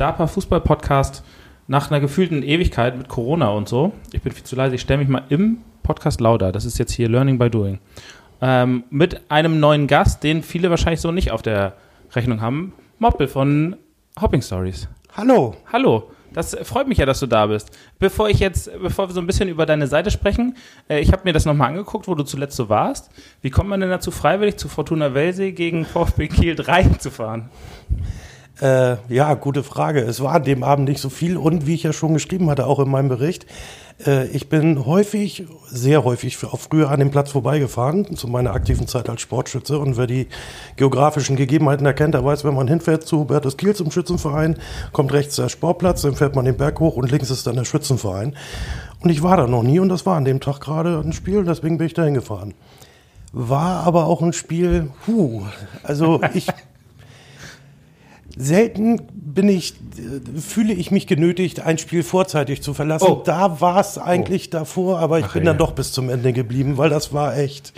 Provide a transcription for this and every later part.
DAPA Fußball Podcast nach einer gefühlten Ewigkeit mit Corona und so. Ich bin viel zu leise, ich stelle mich mal im Podcast lauter. Das ist jetzt hier Learning by Doing. Ähm, mit einem neuen Gast, den viele wahrscheinlich so nicht auf der Rechnung haben. Moppel von Hopping Stories. Hallo. Hallo. Das freut mich ja, dass du da bist. Bevor ich jetzt, bevor wir so ein bisschen über deine Seite sprechen, äh, ich habe mir das nochmal angeguckt, wo du zuletzt so warst. Wie kommt man denn dazu, freiwillig zu Fortuna Welsee gegen VfB Kiel 3 zu fahren? Äh, ja, gute Frage. Es war an dem Abend nicht so viel und wie ich ja schon geschrieben hatte, auch in meinem Bericht, äh, ich bin häufig, sehr häufig auch früher an dem Platz vorbeigefahren, zu meiner aktiven Zeit als Sportschütze. Und wer die geografischen Gegebenheiten erkennt, der weiß, wenn man hinfährt zu Hubertus Kiel zum Schützenverein, kommt rechts der Sportplatz, dann fährt man den Berg hoch und links ist dann der Schützenverein. Und ich war da noch nie und das war an dem Tag gerade ein Spiel, deswegen bin ich da hingefahren. War aber auch ein Spiel, puh, also ich Selten bin ich, fühle ich mich genötigt, ein Spiel vorzeitig zu verlassen. Oh. Da war es eigentlich oh. davor, aber ich Ach, bin ja. dann doch bis zum Ende geblieben, weil das war echt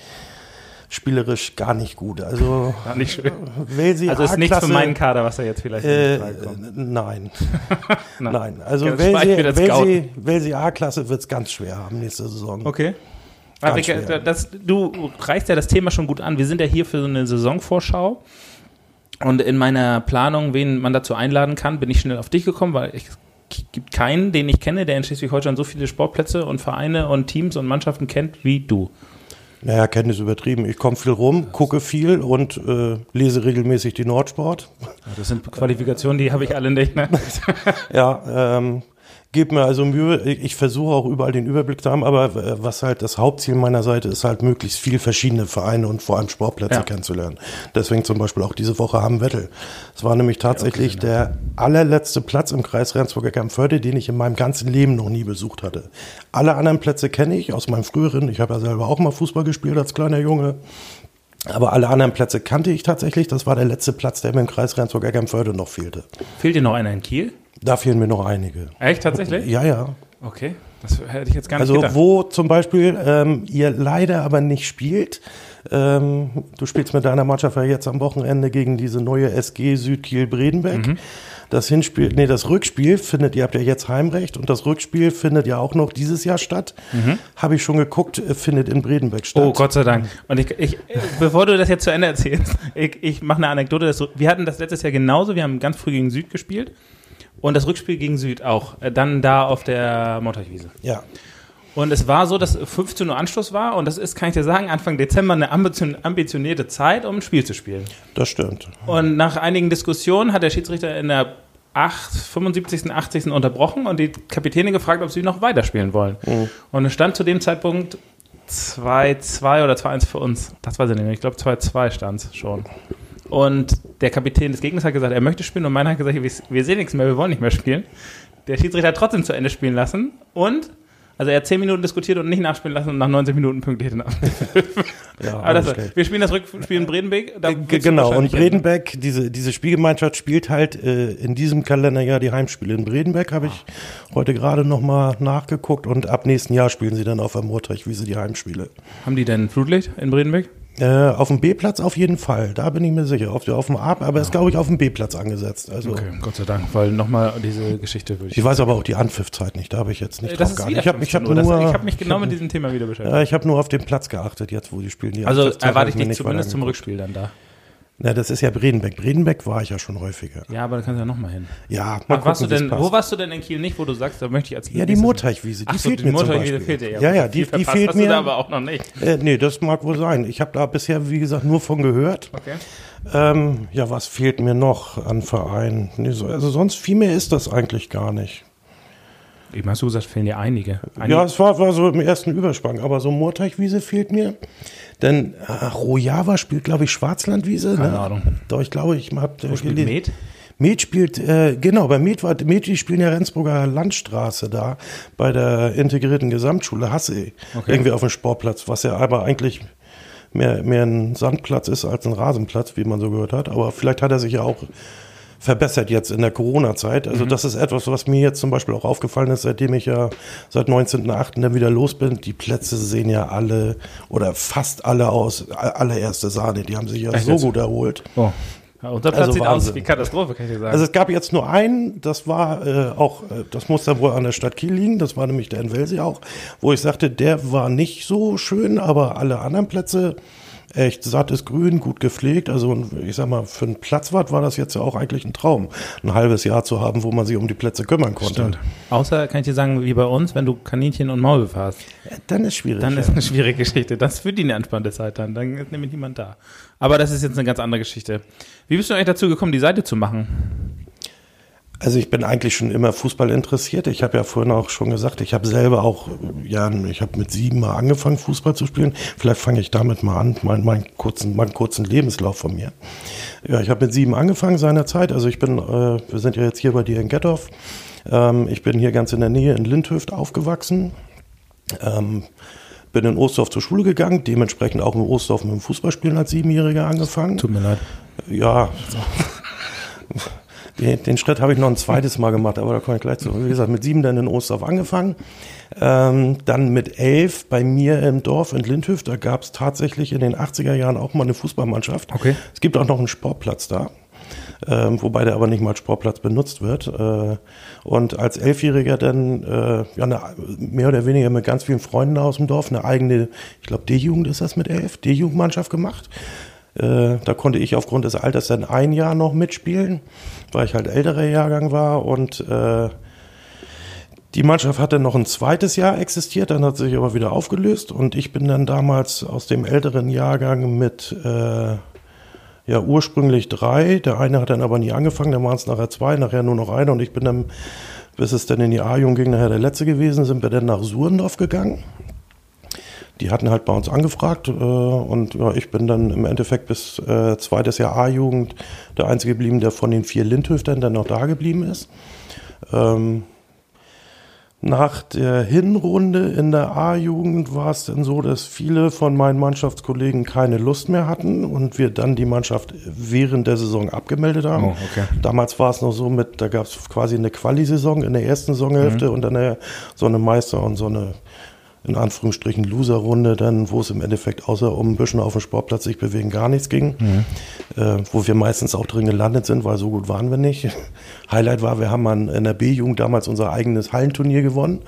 spielerisch gar nicht gut. Also, gar nicht schön. Welsi also ist nichts für meinen Kader, was er jetzt vielleicht äh, Nein. nein. Also Welsi, Welsi A-Klasse wird es ganz schwer haben nächste Saison. Okay. Aber das, du reichst ja das Thema schon gut an. Wir sind ja hier für so eine Saisonvorschau. Und in meiner Planung, wen man dazu einladen kann, bin ich schnell auf dich gekommen, weil es gibt keinen, den ich kenne, der in Schleswig-Holstein so viele Sportplätze und Vereine und Teams und Mannschaften kennt wie du. Naja, Kenntnis übertrieben. Ich komme viel rum, gucke viel und äh, lese regelmäßig die Nordsport. Das sind Qualifikationen, die habe ich alle nicht. Ne? ja, ähm, gebe mir also Mühe. Ich versuche auch überall den Überblick zu haben, aber äh, was halt das Hauptziel meiner Seite ist, halt möglichst viel verschiedene Vereine und vor allem Sportplätze ja. kennenzulernen. Deswegen zum Beispiel auch diese Woche haben Wettel. Es war nämlich tatsächlich ja, okay, der allerletzte Platz im Kreis Rendsburger Kampförde, den ich in meinem ganzen Leben noch nie besucht hatte. Alle anderen Plätze kenne ich aus meinem früheren. Ich habe ja selber auch mal Fußball gespielt als kleiner Junge. Aber alle anderen Plätze kannte ich tatsächlich. Das war der letzte Platz, der mir im Kreis Rendsburg-Eckernförde noch fehlte. Fehlt dir noch einer in Kiel? Da fehlen mir noch einige. Echt, tatsächlich? Ja, ja. Okay, das hätte ich jetzt gar nicht also, gedacht. Also wo zum Beispiel ähm, ihr leider aber nicht spielt, ähm, du spielst mit deiner Mannschaft ja jetzt am Wochenende gegen diese neue SG Südkiel-Bredenbeck. Mhm. Das Hinspiel, nee, das Rückspiel findet, ihr habt ja jetzt Heimrecht und das Rückspiel findet ja auch noch dieses Jahr statt. Mhm. Habe ich schon geguckt, äh, findet in Bredenbeck statt. Oh, Gott sei Dank. Und ich, ich bevor du das jetzt zu Ende erzählst, ich, ich mache eine Anekdote. Das, wir hatten das letztes Jahr genauso. Wir haben ganz früh gegen Süd gespielt und das Rückspiel gegen Süd auch. Äh, dann da auf der Montagswiese. Ja. Und es war so, dass 15 Uhr Anschluss war und das ist, kann ich dir sagen, Anfang Dezember eine ambitionierte Zeit, um ein Spiel zu spielen. Das stimmt. Und nach einigen Diskussionen hat der Schiedsrichter in der 8, 75., 80. unterbrochen und die Kapitäne gefragt, ob sie noch weiterspielen wollen. Mhm. Und es stand zu dem Zeitpunkt 2-2 oder 2-1 für uns. Das weiß ich nicht mehr. Ich glaube 2-2 stand es schon. Und der Kapitän des Gegners hat gesagt, er möchte spielen und meiner hat gesagt, wir, sehen nichts mehr, wir wollen nicht mehr spielen. Der Schiedsrichter hat trotzdem zu Ende spielen lassen und also er hat 10 Minuten diskutiert und nicht nachspielen lassen und nach 90 Minuten pünktlich nach. ja, Aber das, wir spielen das Rückspiel in Bredenbeck. Äh, genau, und Bredenbeck, diese, diese Spielgemeinschaft spielt halt äh, in diesem Kalenderjahr die Heimspiele. In Bredenbeck habe ich heute gerade nochmal nachgeguckt und ab nächsten Jahr spielen sie dann auf der Murteichwiese die Heimspiele. Haben die denn Flutlicht in Bredenbeck? Äh, auf dem B-Platz auf jeden Fall, da bin ich mir sicher. Auf, auf dem A, aber ja. ist, glaube ich, auf dem B-Platz angesetzt. Also, okay, Gott sei Dank, weil nochmal diese Geschichte würde ich. Ich weiß aber auch die Anpfiffzeit nicht, da habe ich jetzt nicht äh, das drauf geachtet. Ich habe hab nur, hab mich genau mit diesem Thema wieder beschäftigt. Ja, ich habe nur auf den Platz geachtet, jetzt wo die spielen. Die also erwarte ich dich zumindest zum Rückspiel dann da. Na, das ist ja Bredenbeck. Bredenbeck war ich ja schon häufiger. Ja, aber da kannst du ja nochmal hin. Ja, mal gucken, warst du denn, Wo warst du denn in Kiel nicht, wo du sagst, da möchte ich als Ja, die Murteichwiese, die Ach fehlt so, die mir Murteichwiese fehlt dir ja. Ja, ja, die, die fehlt mir. Du da aber auch noch nicht. Äh, nee, das mag wohl sein. Ich habe da bisher, wie gesagt, nur von gehört. Okay. Ähm, ja, was fehlt mir noch an Vereinen? Nee, so, also sonst viel mehr ist das eigentlich gar nicht. Eben hast du gesagt, fehlen dir einige. einige. Ja, es war, war so im ersten Übersprung, aber so Moorteichwiese fehlt mir. Denn äh, Rojava spielt, glaube ich, Schwarzlandwiese. Keine ne? Ahnung. Doch, ich glaube, ich habe Wo spielt Med? Med spielt, äh, genau, bei Med, war, Med die spielen ja Rendsburger Landstraße da, bei der integrierten Gesamtschule Hasse. Okay. Irgendwie auf dem Sportplatz, was ja aber eigentlich mehr, mehr ein Sandplatz ist als ein Rasenplatz, wie man so gehört hat. Aber vielleicht hat er sich ja auch verbessert jetzt in der Corona-Zeit. Also mhm. das ist etwas, was mir jetzt zum Beispiel auch aufgefallen ist, seitdem ich ja seit 19.8. dann wieder los bin. Die Plätze sehen ja alle oder fast alle aus allererste Sahne. Die haben sich ja Echt so gut erholt. Oh. Ja, unser Platz Also sieht Wahnsinn. aus wie Katastrophe, kann ich dir sagen. Also es gab jetzt nur einen, das war äh, auch, äh, das muss dann wohl an der Stadt Kiel liegen, das war nämlich der in Welsee auch, wo ich sagte, der war nicht so schön, aber alle anderen Plätze echt sattes Grün, gut gepflegt. Also ich sag mal, für einen Platzwart war das jetzt ja auch eigentlich ein Traum, ein halbes Jahr zu haben, wo man sich um die Plätze kümmern konnte. Stimmt. Außer, kann ich dir sagen, wie bei uns, wenn du Kaninchen und Maulwürfe hast. Äh, Dann ist schwierig. Dann ja. ist eine schwierige Geschichte. Das ist für die eine entspannte Zeit dann. Dann ist nämlich niemand da. Aber das ist jetzt eine ganz andere Geschichte. Wie bist du eigentlich dazu gekommen, die Seite zu machen? Also ich bin eigentlich schon immer Fußball interessiert. Ich habe ja vorhin auch schon gesagt, ich habe selber auch, ja, ich habe mit sieben mal angefangen, Fußball zu spielen. Vielleicht fange ich damit mal an, meinen mein kurzen, meinen kurzen Lebenslauf von mir. Ja, ich habe mit sieben angefangen seinerzeit. Also ich bin, äh, wir sind ja jetzt hier bei dir in Gettorf. Ähm, ich bin hier ganz in der Nähe in Lindhöft aufgewachsen. Ähm, bin in Ostdorf zur Schule gegangen, dementsprechend auch in Ostdorf mit dem Fußballspielen als Siebenjähriger angefangen. Tut mir leid. Ja, den, den Schritt habe ich noch ein zweites Mal gemacht, aber da komme ich gleich zu. Wie gesagt, mit sieben dann in Ostdorf angefangen. Ähm, dann mit elf bei mir im Dorf in Lindhöft, da gab es tatsächlich in den 80er Jahren auch mal eine Fußballmannschaft. Okay. Es gibt auch noch einen Sportplatz da. Ähm, wobei der aber nicht mal als Sportplatz benutzt wird. Äh, und als Elfjähriger dann äh, ja, eine, mehr oder weniger mit ganz vielen Freunden aus dem Dorf eine eigene, ich glaube D-Jugend ist das mit elf, D-Jugendmannschaft gemacht. Äh, da konnte ich aufgrund des Alters dann ein Jahr noch mitspielen, weil ich halt älterer Jahrgang war und äh, die Mannschaft hat dann noch ein zweites Jahr existiert, dann hat sie sich aber wieder aufgelöst und ich bin dann damals aus dem älteren Jahrgang mit äh, ja ursprünglich drei. Der eine hat dann aber nie angefangen, dann waren es nachher zwei, nachher nur noch einer und ich bin dann, bis es dann in die A-Jugend ging, nachher der letzte gewesen, sind wir dann nach Surendorf gegangen. Die hatten halt bei uns angefragt äh, und ja, ich bin dann im Endeffekt bis äh, zweites Jahr A-Jugend der Einzige geblieben, der von den vier Lindhöftern dann noch da geblieben ist. Ähm, nach der Hinrunde in der A-Jugend war es dann so, dass viele von meinen Mannschaftskollegen keine Lust mehr hatten und wir dann die Mannschaft während der Saison abgemeldet haben. Oh, okay. Damals war es noch so mit, da gab es quasi eine Quali-Saison in der ersten Saisonhälfte und dann eine, so eine Meister- und so eine in Anführungsstrichen Loser-Runde, dann, wo es im Endeffekt außer um ein bisschen auf dem Sportplatz sich bewegen gar nichts ging, äh, wo wir meistens auch drin gelandet sind, weil so gut waren wir nicht. Highlight war, wir haben an, in der B-Jugend damals unser eigenes Hallenturnier gewonnen.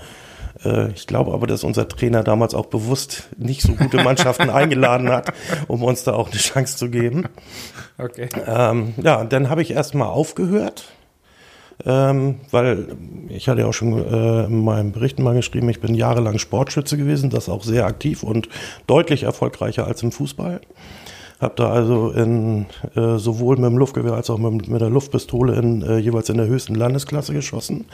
Äh, ich glaube aber, dass unser Trainer damals auch bewusst nicht so gute Mannschaften eingeladen hat, um uns da auch eine Chance zu geben. Okay. Ähm, ja, dann habe ich erstmal aufgehört, ähm, weil ich hatte ja auch schon äh, in meinem Bericht mal geschrieben, ich bin jahrelang Sportschütze gewesen, das auch sehr aktiv und deutlich erfolgreicher als im Fußball. Hab da also in, äh, sowohl mit dem Luftgewehr als auch mit, mit der Luftpistole in, äh, jeweils in der höchsten Landesklasse geschossen.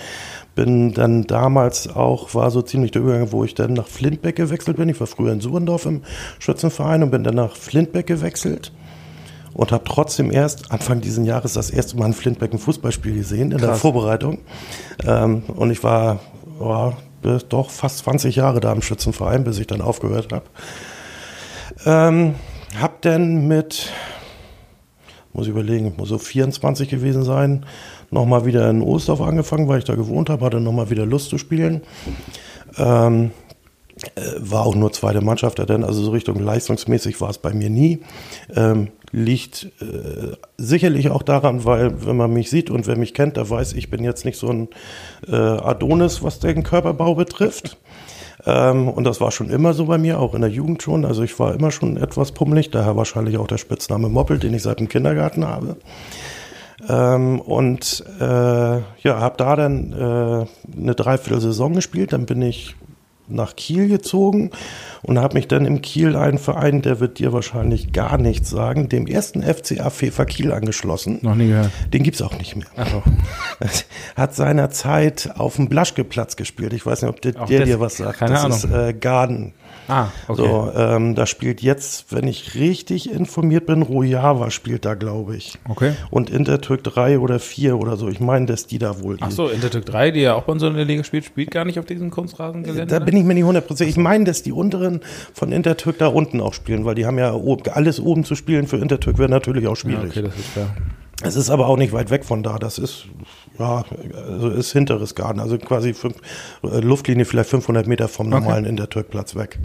Bin dann damals auch, war so ziemlich der Übergang, wo ich dann nach Flintbeck gewechselt bin. Ich war früher in Surendorf im Schützenverein und bin dann nach Flintbeck gewechselt und habe trotzdem erst Anfang dieses Jahres das erste Mal ein Fußballspiel gesehen in der Krass. Vorbereitung. Ähm, und ich war bis- doch fast 20 Jahre da im Schützenverein, bis ich dann aufgehört habe. Ähm, hab dann mit, muss ich überlegen, muss so 24 gewesen sein, nochmal wieder in Ostdorf angefangen, weil ich da gewohnt habe, hatte nochmal wieder Lust zu spielen. Ähm, äh, war auch nur zweite Mannschaft, denn also so Richtung leistungsmäßig war es bei mir nie. Ähm, liegt äh, sicherlich auch daran, weil wenn man mich sieht und wer mich kennt, der weiß, ich bin jetzt nicht so ein äh, Adonis, was den Körperbau betrifft. Ähm, und das war schon immer so bei mir, auch in der Jugend schon. Also ich war immer schon etwas pummelig, daher wahrscheinlich auch der Spitzname Moppel, den ich seit dem Kindergarten habe. Ähm, und äh, ja, habe da dann äh, eine Dreiviertelsaison gespielt. Dann bin ich nach Kiel gezogen und habe mich dann im Kiel einen Verein, der wird dir wahrscheinlich gar nichts sagen, dem ersten FCA Fever Kiel angeschlossen. Noch nie gehört. Den gibt's auch nicht mehr. Ach so. Hat seinerzeit auf dem Blaschke-Platz gespielt. Ich weiß nicht, ob der, der dir was sagt. keine das Ahnung. ist äh, Garden. Ah, okay. So, ähm, da spielt jetzt, wenn ich richtig informiert bin, Rojava spielt da, glaube ich. Okay. Und Intertürk 3 oder 4 oder so. Ich meine, dass die da wohl. Ach so, Intertürk 3, die ja auch bei uns in der Liga spielt, spielt gar nicht auf diesem Kunstrasengelände. Da bin ich mir nicht 100%. Ich meine, dass die unteren von Intertürk da unten auch spielen, weil die haben ja alles oben zu spielen für Intertürk wäre natürlich auch ja, schwierig. okay, das ist fair. Es ist aber auch nicht weit weg von da. Das ist, ja, also ist hinteres Garten. Also quasi fünf, äh, Luftlinie vielleicht 500 Meter vom normalen Intertürkplatz weg.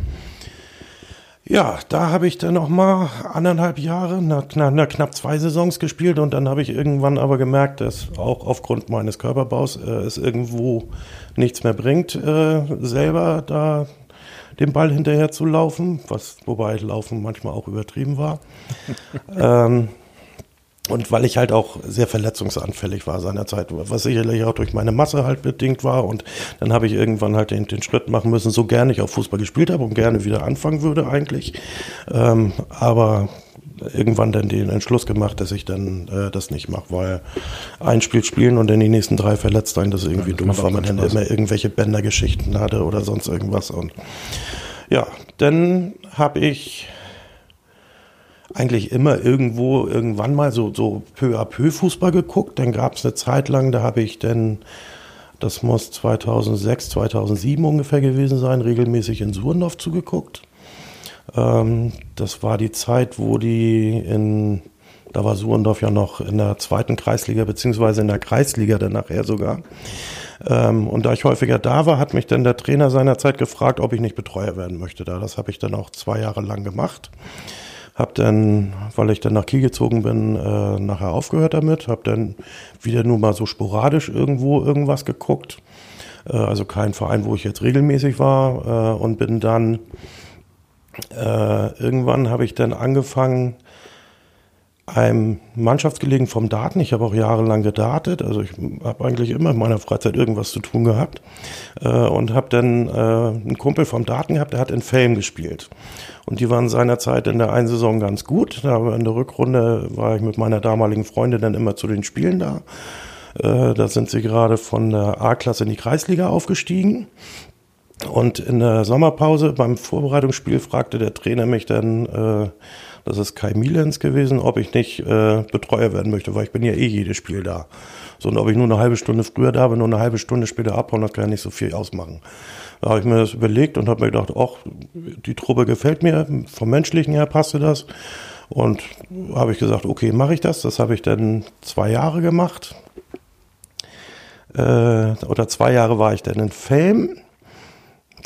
Ja, da habe ich dann noch mal anderthalb Jahre, na, na, na, knapp zwei Saisons gespielt und dann habe ich irgendwann aber gemerkt, dass auch aufgrund meines Körperbaus äh, es irgendwo nichts mehr bringt, äh, selber da den Ball hinterher zu laufen, was wobei Laufen manchmal auch übertrieben war. ähm, und weil ich halt auch sehr verletzungsanfällig war seinerzeit, was sicherlich auch durch meine Masse halt bedingt war. Und dann habe ich irgendwann halt den, den Schritt machen müssen, so gerne ich auch Fußball gespielt habe und gerne wieder anfangen würde eigentlich. Ähm, aber irgendwann dann den Entschluss gemacht, dass ich dann äh, das nicht mache, weil ein Spiel spielen und dann die nächsten drei verletzt sein, das ist irgendwie ja, doof, weil man dann immer irgendwelche Bändergeschichten hatte oder sonst irgendwas. Und ja, dann habe ich eigentlich immer irgendwo irgendwann mal so, so peu à peu Fußball geguckt. Dann gab es eine Zeit lang, da habe ich dann, das muss 2006, 2007 ungefähr gewesen sein, regelmäßig in Surendorf zugeguckt. Ähm, das war die Zeit, wo die in, da war Surendorf ja noch in der zweiten Kreisliga, beziehungsweise in der Kreisliga dann nachher sogar. Ähm, und da ich häufiger da war, hat mich dann der Trainer seinerzeit gefragt, ob ich nicht Betreuer werden möchte da. Das habe ich dann auch zwei Jahre lang gemacht. Hab dann, weil ich dann nach Kiel gezogen bin, äh, nachher aufgehört damit. Hab dann wieder nur mal so sporadisch irgendwo irgendwas geguckt. Äh, also kein Verein, wo ich jetzt regelmäßig war. Äh, und bin dann, äh, irgendwann habe ich dann angefangen, einem Mannschaftsgelegen vom Daten. Ich habe auch jahrelang gedartet, also ich habe eigentlich immer in meiner Freizeit irgendwas zu tun gehabt äh, und habe dann äh, einen Kumpel vom Daten gehabt, der hat in Fame gespielt und die waren seinerzeit in der einen Saison ganz gut. Aber in der Rückrunde war ich mit meiner damaligen Freundin dann immer zu den Spielen da. Äh, da sind sie gerade von der A-Klasse in die Kreisliga aufgestiegen. Und in der Sommerpause beim Vorbereitungsspiel fragte der Trainer mich dann, äh, das ist Kai Milens gewesen, ob ich nicht äh, Betreuer werden möchte, weil ich bin ja eh jedes Spiel da. So, und ob ich nur eine halbe Stunde früher da bin, nur eine halbe Stunde später abhauen, das kann ja nicht so viel ausmachen. Da habe ich mir das überlegt und habe mir gedacht, ach, die Truppe gefällt mir, vom Menschlichen her passte das. Und habe ich gesagt, okay, mache ich das. Das habe ich dann zwei Jahre gemacht. Äh, oder zwei Jahre war ich dann in Fame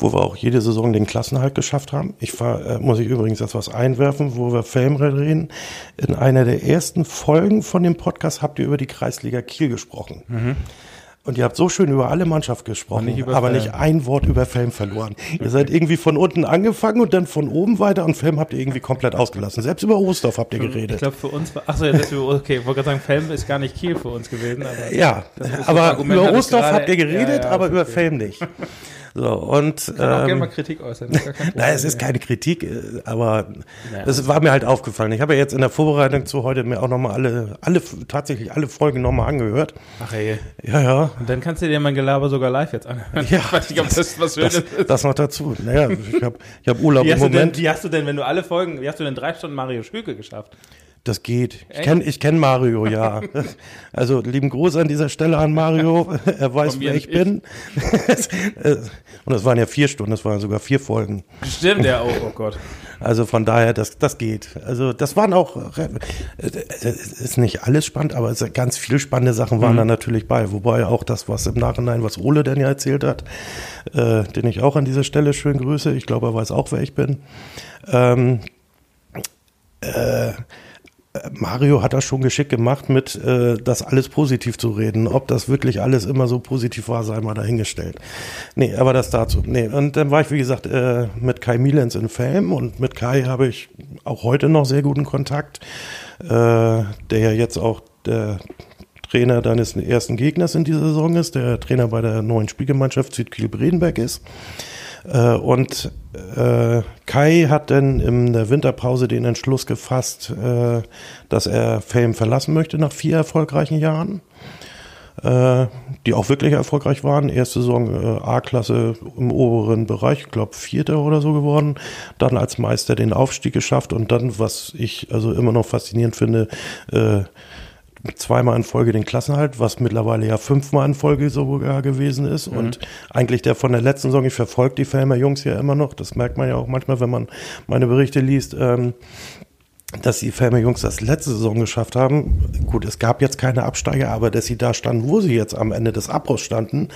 wo wir auch jede Saison den Klassenhalt geschafft haben. Ich war, äh, muss ich übrigens etwas einwerfen, wo wir Fame reden. In einer der ersten Folgen von dem Podcast habt ihr über die Kreisliga Kiel gesprochen. Mhm. Und ihr habt so schön über alle Mannschaft gesprochen, nicht aber nicht ein Wort über Film verloren. ihr seid irgendwie von unten angefangen und dann von oben weiter und Film habt ihr irgendwie komplett ausgelassen. Selbst über Ostdorf habt ihr geredet. Ich glaube, für uns war, achso, ja, das, okay, ich wollte gerade sagen, Film ist gar nicht Kiel für uns gewesen. Aber ja, aber über Ostdorf habt ihr geredet, ja, ja, aber okay. über Film nicht. So, und, ich kann auch ähm, gerne mal Kritik äußern. Nein, es ist keine Kritik, äh, aber naja, das war mir halt aufgefallen. Ich habe ja jetzt in der Vorbereitung zu heute mir auch nochmal alle, alle, tatsächlich alle Folgen nochmal angehört. Ach ey. Ja, ja. Und dann kannst du dir mein Gelaber sogar live jetzt anhören. Ja. Ich weiß nicht, ob das was Schönes das, ist. Das noch dazu. Naja, ich habe ich hab Urlaub im Moment. Denn, wie hast du denn, wenn du alle Folgen, wie hast du denn drei Stunden Mario Schülke geschafft? Das geht. Ich kenne ich kenn Mario, ja. Also lieben Gruß an dieser Stelle an Mario. Er weiß, wer ich, ich bin. Und das waren ja vier Stunden, das waren sogar vier Folgen. Stimmt, ja, oh, oh Gott. Also von daher, das, das geht. Also das waren auch, es ist nicht alles spannend, aber ganz viele spannende Sachen waren mhm. da natürlich bei. Wobei auch das, was im Nachhinein, was Ole denn ja erzählt hat, äh, den ich auch an dieser Stelle schön grüße. Ich glaube, er weiß auch, wer ich bin. Ähm, äh, Mario hat das schon geschickt gemacht, mit äh, das alles positiv zu reden. Ob das wirklich alles immer so positiv war, sei mal dahingestellt. Nee, aber das dazu. Nee, und dann war ich, wie gesagt, äh, mit Kai Milens in Fame und mit Kai habe ich auch heute noch sehr guten Kontakt, äh, der ja jetzt auch der Trainer deines ersten Gegners in dieser Saison ist, der Trainer bei der neuen Spielgemeinschaft Südkiel-Bredenberg ist. Äh, und äh, Kai hat dann in der Winterpause den Entschluss gefasst, äh, dass er Fame verlassen möchte nach vier erfolgreichen Jahren, die auch wirklich erfolgreich waren. Erste Saison A-Klasse im oberen Bereich, ich glaube Vierter oder so geworden. Dann als Meister den Aufstieg geschafft und dann, was ich also immer noch faszinierend finde, zweimal in Folge den Klassenhalt, was mittlerweile ja fünfmal in Folge sogar gewesen ist. Mhm. Und eigentlich der von der letzten Saison, ich verfolge die Felmer Jungs ja immer noch, das merkt man ja auch manchmal, wenn man meine Berichte liest, ähm, dass die Felmer Jungs das letzte Saison geschafft haben. Gut, es gab jetzt keine Absteiger, aber dass sie da standen, wo sie jetzt am Ende des Abbruchs standen,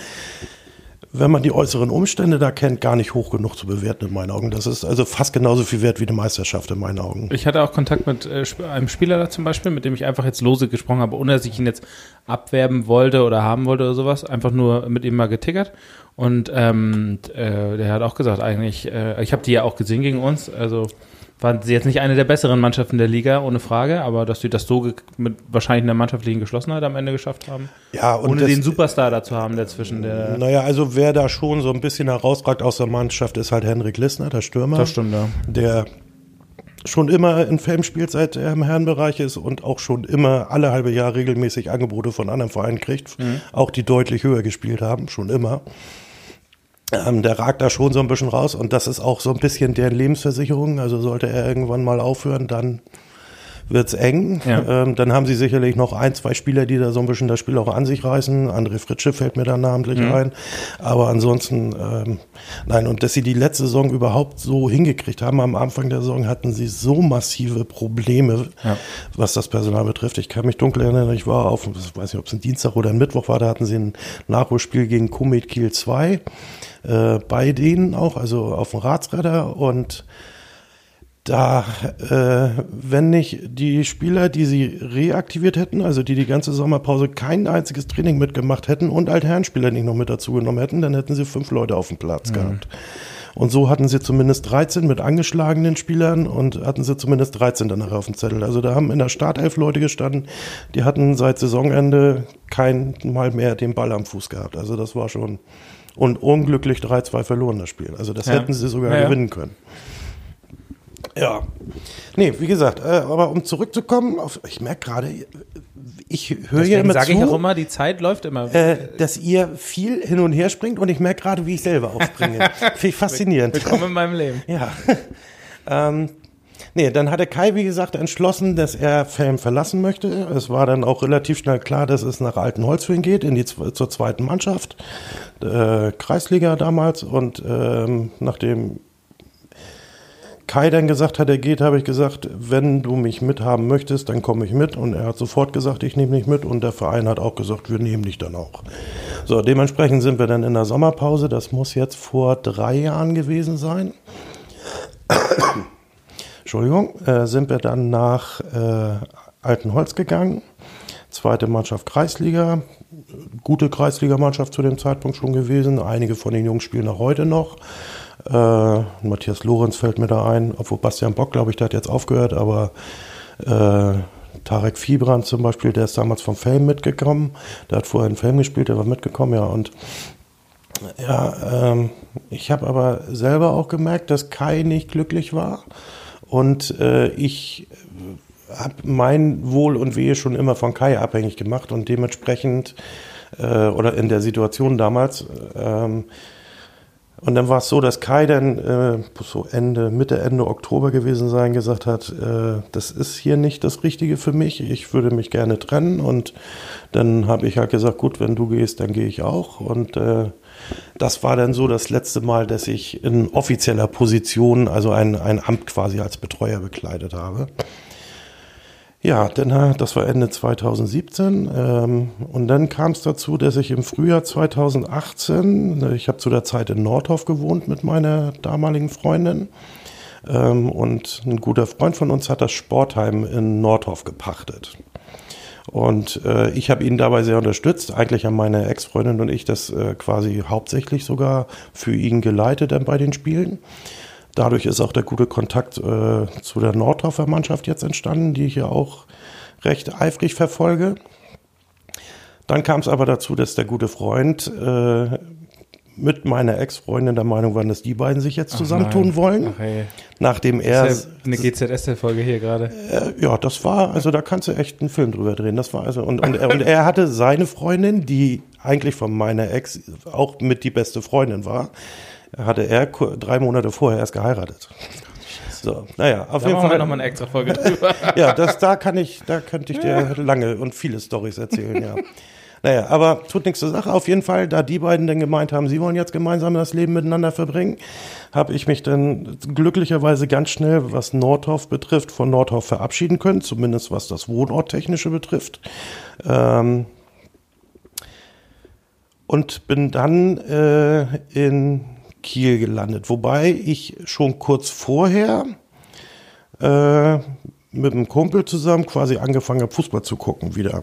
wenn man die äußeren Umstände da kennt, gar nicht hoch genug zu bewerten in meinen Augen. Das ist also fast genauso viel wert wie eine Meisterschaft in meinen Augen. Ich hatte auch Kontakt mit äh, einem Spieler da zum Beispiel, mit dem ich einfach jetzt lose gesprochen habe, ohne dass ich ihn jetzt abwerben wollte oder haben wollte oder sowas. Einfach nur mit ihm mal getickert. Und ähm, äh, der hat auch gesagt, eigentlich, äh, ich habe die ja auch gesehen gegen uns, also waren sie jetzt nicht eine der besseren Mannschaften der Liga, ohne Frage, aber dass sie das so mit wahrscheinlich einer mannschaftlichen Geschlossenheit am Ende geschafft haben. Ja, und ohne das, den Superstar dazu haben, der zwischen der. Naja, also wer da schon so ein bisschen herausragt aus der Mannschaft, ist halt Henrik Lissner, der Stürmer. Das stimmt, ja. Der schon immer in Fame spielt, seit er im Herrenbereich ist und auch schon immer alle halbe Jahr regelmäßig Angebote von anderen Vereinen kriegt, mhm. auch die deutlich höher gespielt haben, schon immer. Ähm, der ragt da schon so ein bisschen raus und das ist auch so ein bisschen deren Lebensversicherung. Also sollte er irgendwann mal aufhören, dann wird's eng. Ja. Ähm, dann haben sie sicherlich noch ein, zwei Spieler, die da so ein bisschen das Spiel auch an sich reißen. André Fritsche fällt mir da namentlich mhm. ein. Aber ansonsten, ähm, nein, und dass sie die letzte Saison überhaupt so hingekriegt haben, am Anfang der Saison hatten sie so massive Probleme, ja. was das Personal betrifft. Ich kann mich dunkel erinnern, ich war auf, ich weiß nicht, ob es ein Dienstag oder ein Mittwoch war, da hatten sie ein Nachholspiel gegen Komet Kiel 2 äh, bei denen auch, also auf dem Ratsradar und da, äh, wenn nicht die Spieler, die sie reaktiviert hätten, also die die ganze Sommerpause kein einziges Training mitgemacht hätten und Altherrenspieler nicht noch mit dazu genommen hätten, dann hätten sie fünf Leute auf dem Platz mhm. gehabt. Und so hatten sie zumindest 13 mit angeschlagenen Spielern und hatten sie zumindest 13 danach auf dem Zettel. Also da haben in der Startelf Leute gestanden, die hatten seit Saisonende kein Mal mehr den Ball am Fuß gehabt. Also das war schon und unglücklich 3-2 verloren das Spiel. Also das ja. hätten sie sogar ja, gewinnen können. Ja. Nee, wie gesagt, äh, aber um zurückzukommen, auf, ich merke gerade, ich höre ja immer sage ich auch immer, die Zeit läuft immer. Äh, dass ihr viel hin und her springt und ich merke gerade, wie ich selber aufspringe. Finde ich faszinierend. Willkommen in meinem Leben. Ja. ähm, Nee, dann hatte Kai, wie gesagt, entschlossen, dass er Felm verlassen möchte. Es war dann auch relativ schnell klar, dass es nach Altenholz für ihn geht, in die, zur zweiten Mannschaft, äh, Kreisliga damals. Und ähm, nachdem Kai dann gesagt hat, er geht, habe ich gesagt, wenn du mich mithaben möchtest, dann komme ich mit. Und er hat sofort gesagt, ich nehme dich mit. Und der Verein hat auch gesagt, wir nehmen dich dann auch. So, dementsprechend sind wir dann in der Sommerpause. Das muss jetzt vor drei Jahren gewesen sein. Entschuldigung, äh, sind wir dann nach äh, Altenholz gegangen. Zweite Mannschaft Kreisliga. Gute Kreisligamannschaft zu dem Zeitpunkt schon gewesen. Einige von den Jungs spielen auch heute noch. Äh, Matthias Lorenz fällt mir da ein, obwohl Bastian Bock, glaube ich, der hat jetzt aufgehört, aber äh, Tarek Fiebrand zum Beispiel, der ist damals vom Fame mitgekommen. Der hat vorher in Fame gespielt, der war mitgekommen, ja. Und ja, ähm, ich habe aber selber auch gemerkt, dass Kai nicht glücklich war. Und äh, ich habe mein Wohl und Wehe schon immer von Kai abhängig gemacht und dementsprechend äh, oder in der Situation damals. Ähm, und dann war es so, dass Kai dann äh, so Ende, Mitte, Ende Oktober gewesen sein, gesagt hat, äh, das ist hier nicht das Richtige für mich, ich würde mich gerne trennen. Und dann habe ich halt gesagt, gut, wenn du gehst, dann gehe ich auch. Und äh, das war dann so das letzte Mal, dass ich in offizieller Position, also ein, ein Amt quasi als Betreuer bekleidet habe. Ja, dann, äh, das war Ende 2017 ähm, und dann kam es dazu, dass ich im Frühjahr 2018, äh, ich habe zu der Zeit in Nordhof gewohnt mit meiner damaligen Freundin ähm, und ein guter Freund von uns hat das Sportheim in Nordhof gepachtet. Und äh, ich habe ihn dabei sehr unterstützt. Eigentlich haben meine Ex-Freundin und ich das äh, quasi hauptsächlich sogar für ihn geleitet dann bei den Spielen. Dadurch ist auch der gute Kontakt äh, zu der Nordhofer Mannschaft jetzt entstanden, die ich ja auch recht eifrig verfolge. Dann kam es aber dazu, dass der gute Freund äh, mit meiner Ex-Freundin der Meinung waren, dass die beiden sich jetzt zusammentun Ach wollen. Ach, hey. Nachdem er. Das ist ja eine GZS-Folge hier gerade. Äh, ja, das war, also da kannst du echt einen Film drüber drehen. Das war also, und, und, er, und er hatte seine Freundin, die eigentlich von meiner Ex auch mit die beste Freundin war, hatte er drei Monate vorher erst geheiratet. So, naja, auf da jeden Fall. nochmal eine extra Folge drüber. ja, das, da kann ich, da könnte ich dir lange und viele Stories erzählen, ja. Naja, aber tut nichts zur Sache. Auf jeden Fall, da die beiden dann gemeint haben, sie wollen jetzt gemeinsam das Leben miteinander verbringen, habe ich mich dann glücklicherweise ganz schnell, was Nordhof betrifft, von Nordhof verabschieden können, zumindest was das Wohnorttechnische betrifft. Ähm, und bin dann äh, in Kiel gelandet. Wobei ich schon kurz vorher äh, mit einem Kumpel zusammen quasi angefangen habe, Fußball zu gucken wieder.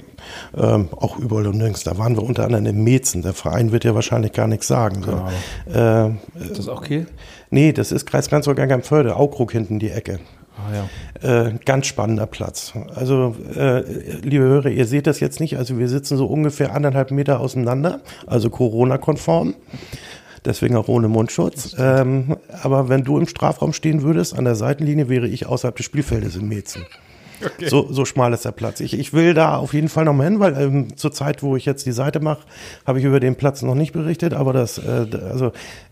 Ähm, auch überall und nirgends. Da waren wir unter anderem in Metzen. Der Verein wird ja wahrscheinlich gar nichts sagen. So. Genau. Äh, ist das auch Kiel? Nee, das ist Kreis Ganzurgang-Förde, Aukrug hinten die Ecke. Ah, ja. Äh, ganz spannender Platz. Also, äh, liebe Hörer, ihr seht das jetzt nicht. Also wir sitzen so ungefähr anderthalb Meter auseinander, also Corona-konform. Deswegen auch ohne Mundschutz. Ähm, aber wenn du im Strafraum stehen würdest, an der Seitenlinie wäre ich außerhalb des Spielfeldes im Mäzen. Okay. So, so schmal ist der Platz. Ich, ich will da auf jeden Fall noch mal hin, weil ähm, zur Zeit, wo ich jetzt die Seite mache, habe ich über den Platz noch nicht berichtet, aber das, äh, also,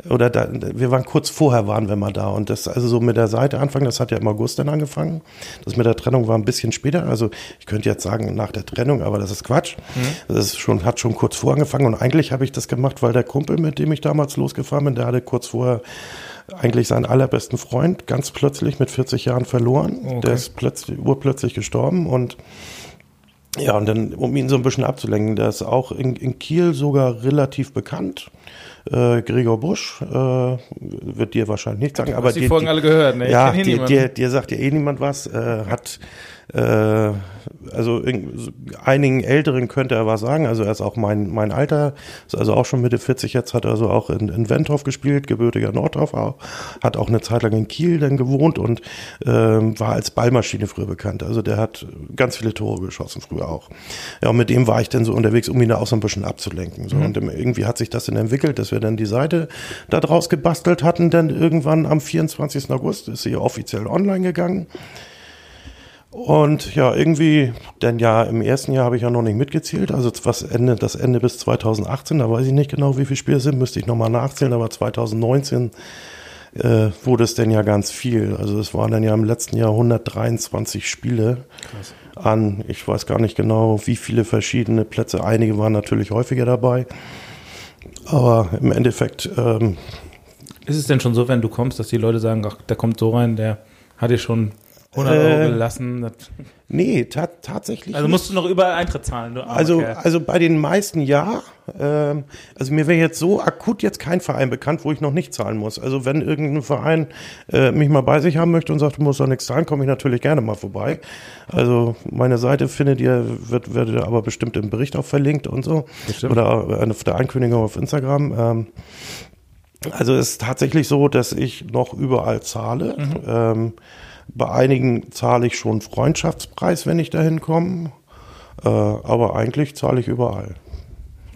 oder da, wir waren kurz vorher, waren wir mal da und das, also so mit der Seite anfangen, das hat ja im August dann angefangen. Das mit der Trennung war ein bisschen später, also ich könnte jetzt sagen nach der Trennung, aber das ist Quatsch. Mhm. Das ist schon, hat schon kurz vor angefangen und eigentlich habe ich das gemacht, weil der Kumpel, mit dem ich damals losgefahren bin, der hatte kurz vorher eigentlich seinen allerbesten Freund ganz plötzlich mit 40 Jahren verloren. Okay. Der ist plötzlich, urplötzlich gestorben und ja, und dann, um ihn so ein bisschen abzulenken, der ist auch in, in Kiel sogar relativ bekannt. Äh, Gregor Busch, äh, wird dir wahrscheinlich nichts sagen, aber die Folgen alle gehört, ne? Ja, dir, dir, dir sagt ja eh niemand was, äh, hat äh, also in, einigen Älteren könnte er was sagen. Also er ist auch mein, mein Alter, ist also auch schon Mitte 40 jetzt, hat also auch in, in Wentorf gespielt, gebürtiger Nordorf auch, hat auch eine Zeit lang in Kiel dann gewohnt und äh, war als Ballmaschine früher bekannt. Also der hat ganz viele Tore geschossen früher auch. Ja, und mit dem war ich dann so unterwegs, um ihn da auch so ein bisschen abzulenken. So. Mhm. Und irgendwie hat sich das dann entwickelt, dass wir dann die Seite da draus gebastelt hatten. Dann irgendwann am 24. August ist sie offiziell online gegangen. Und ja, irgendwie, denn ja, im ersten Jahr habe ich ja noch nicht mitgezählt, also was Ende, das Ende bis 2018, da weiß ich nicht genau, wie viele Spiele sind, müsste ich nochmal nachzählen, aber 2019 äh, wurde es denn ja ganz viel. Also es waren dann ja im letzten Jahr 123 Spiele Krass. an, ich weiß gar nicht genau, wie viele verschiedene Plätze. Einige waren natürlich häufiger dabei. Aber im Endeffekt. Ähm, ist es denn schon so, wenn du kommst, dass die Leute sagen, ach, der kommt so rein, der hat dir schon 100 Euro äh, gelassen. Das nee, ta tatsächlich. Also musst du noch überall Eintritt zahlen. Also, also bei den meisten ja. Ähm, also mir wäre jetzt so akut jetzt kein Verein bekannt, wo ich noch nicht zahlen muss. Also wenn irgendein Verein äh, mich mal bei sich haben möchte und sagt, du musst doch nichts zahlen, komme ich natürlich gerne mal vorbei. Also meine Seite findet ihr, wird, wird aber bestimmt im Bericht auch verlinkt und so. Bestimmt. Oder auf der Ankündigung auf Instagram. Ähm, also es ist tatsächlich so, dass ich noch überall zahle. Mhm. Ähm, bei einigen zahle ich schon Freundschaftspreis, wenn ich dahin komme. Äh, aber eigentlich zahle ich überall.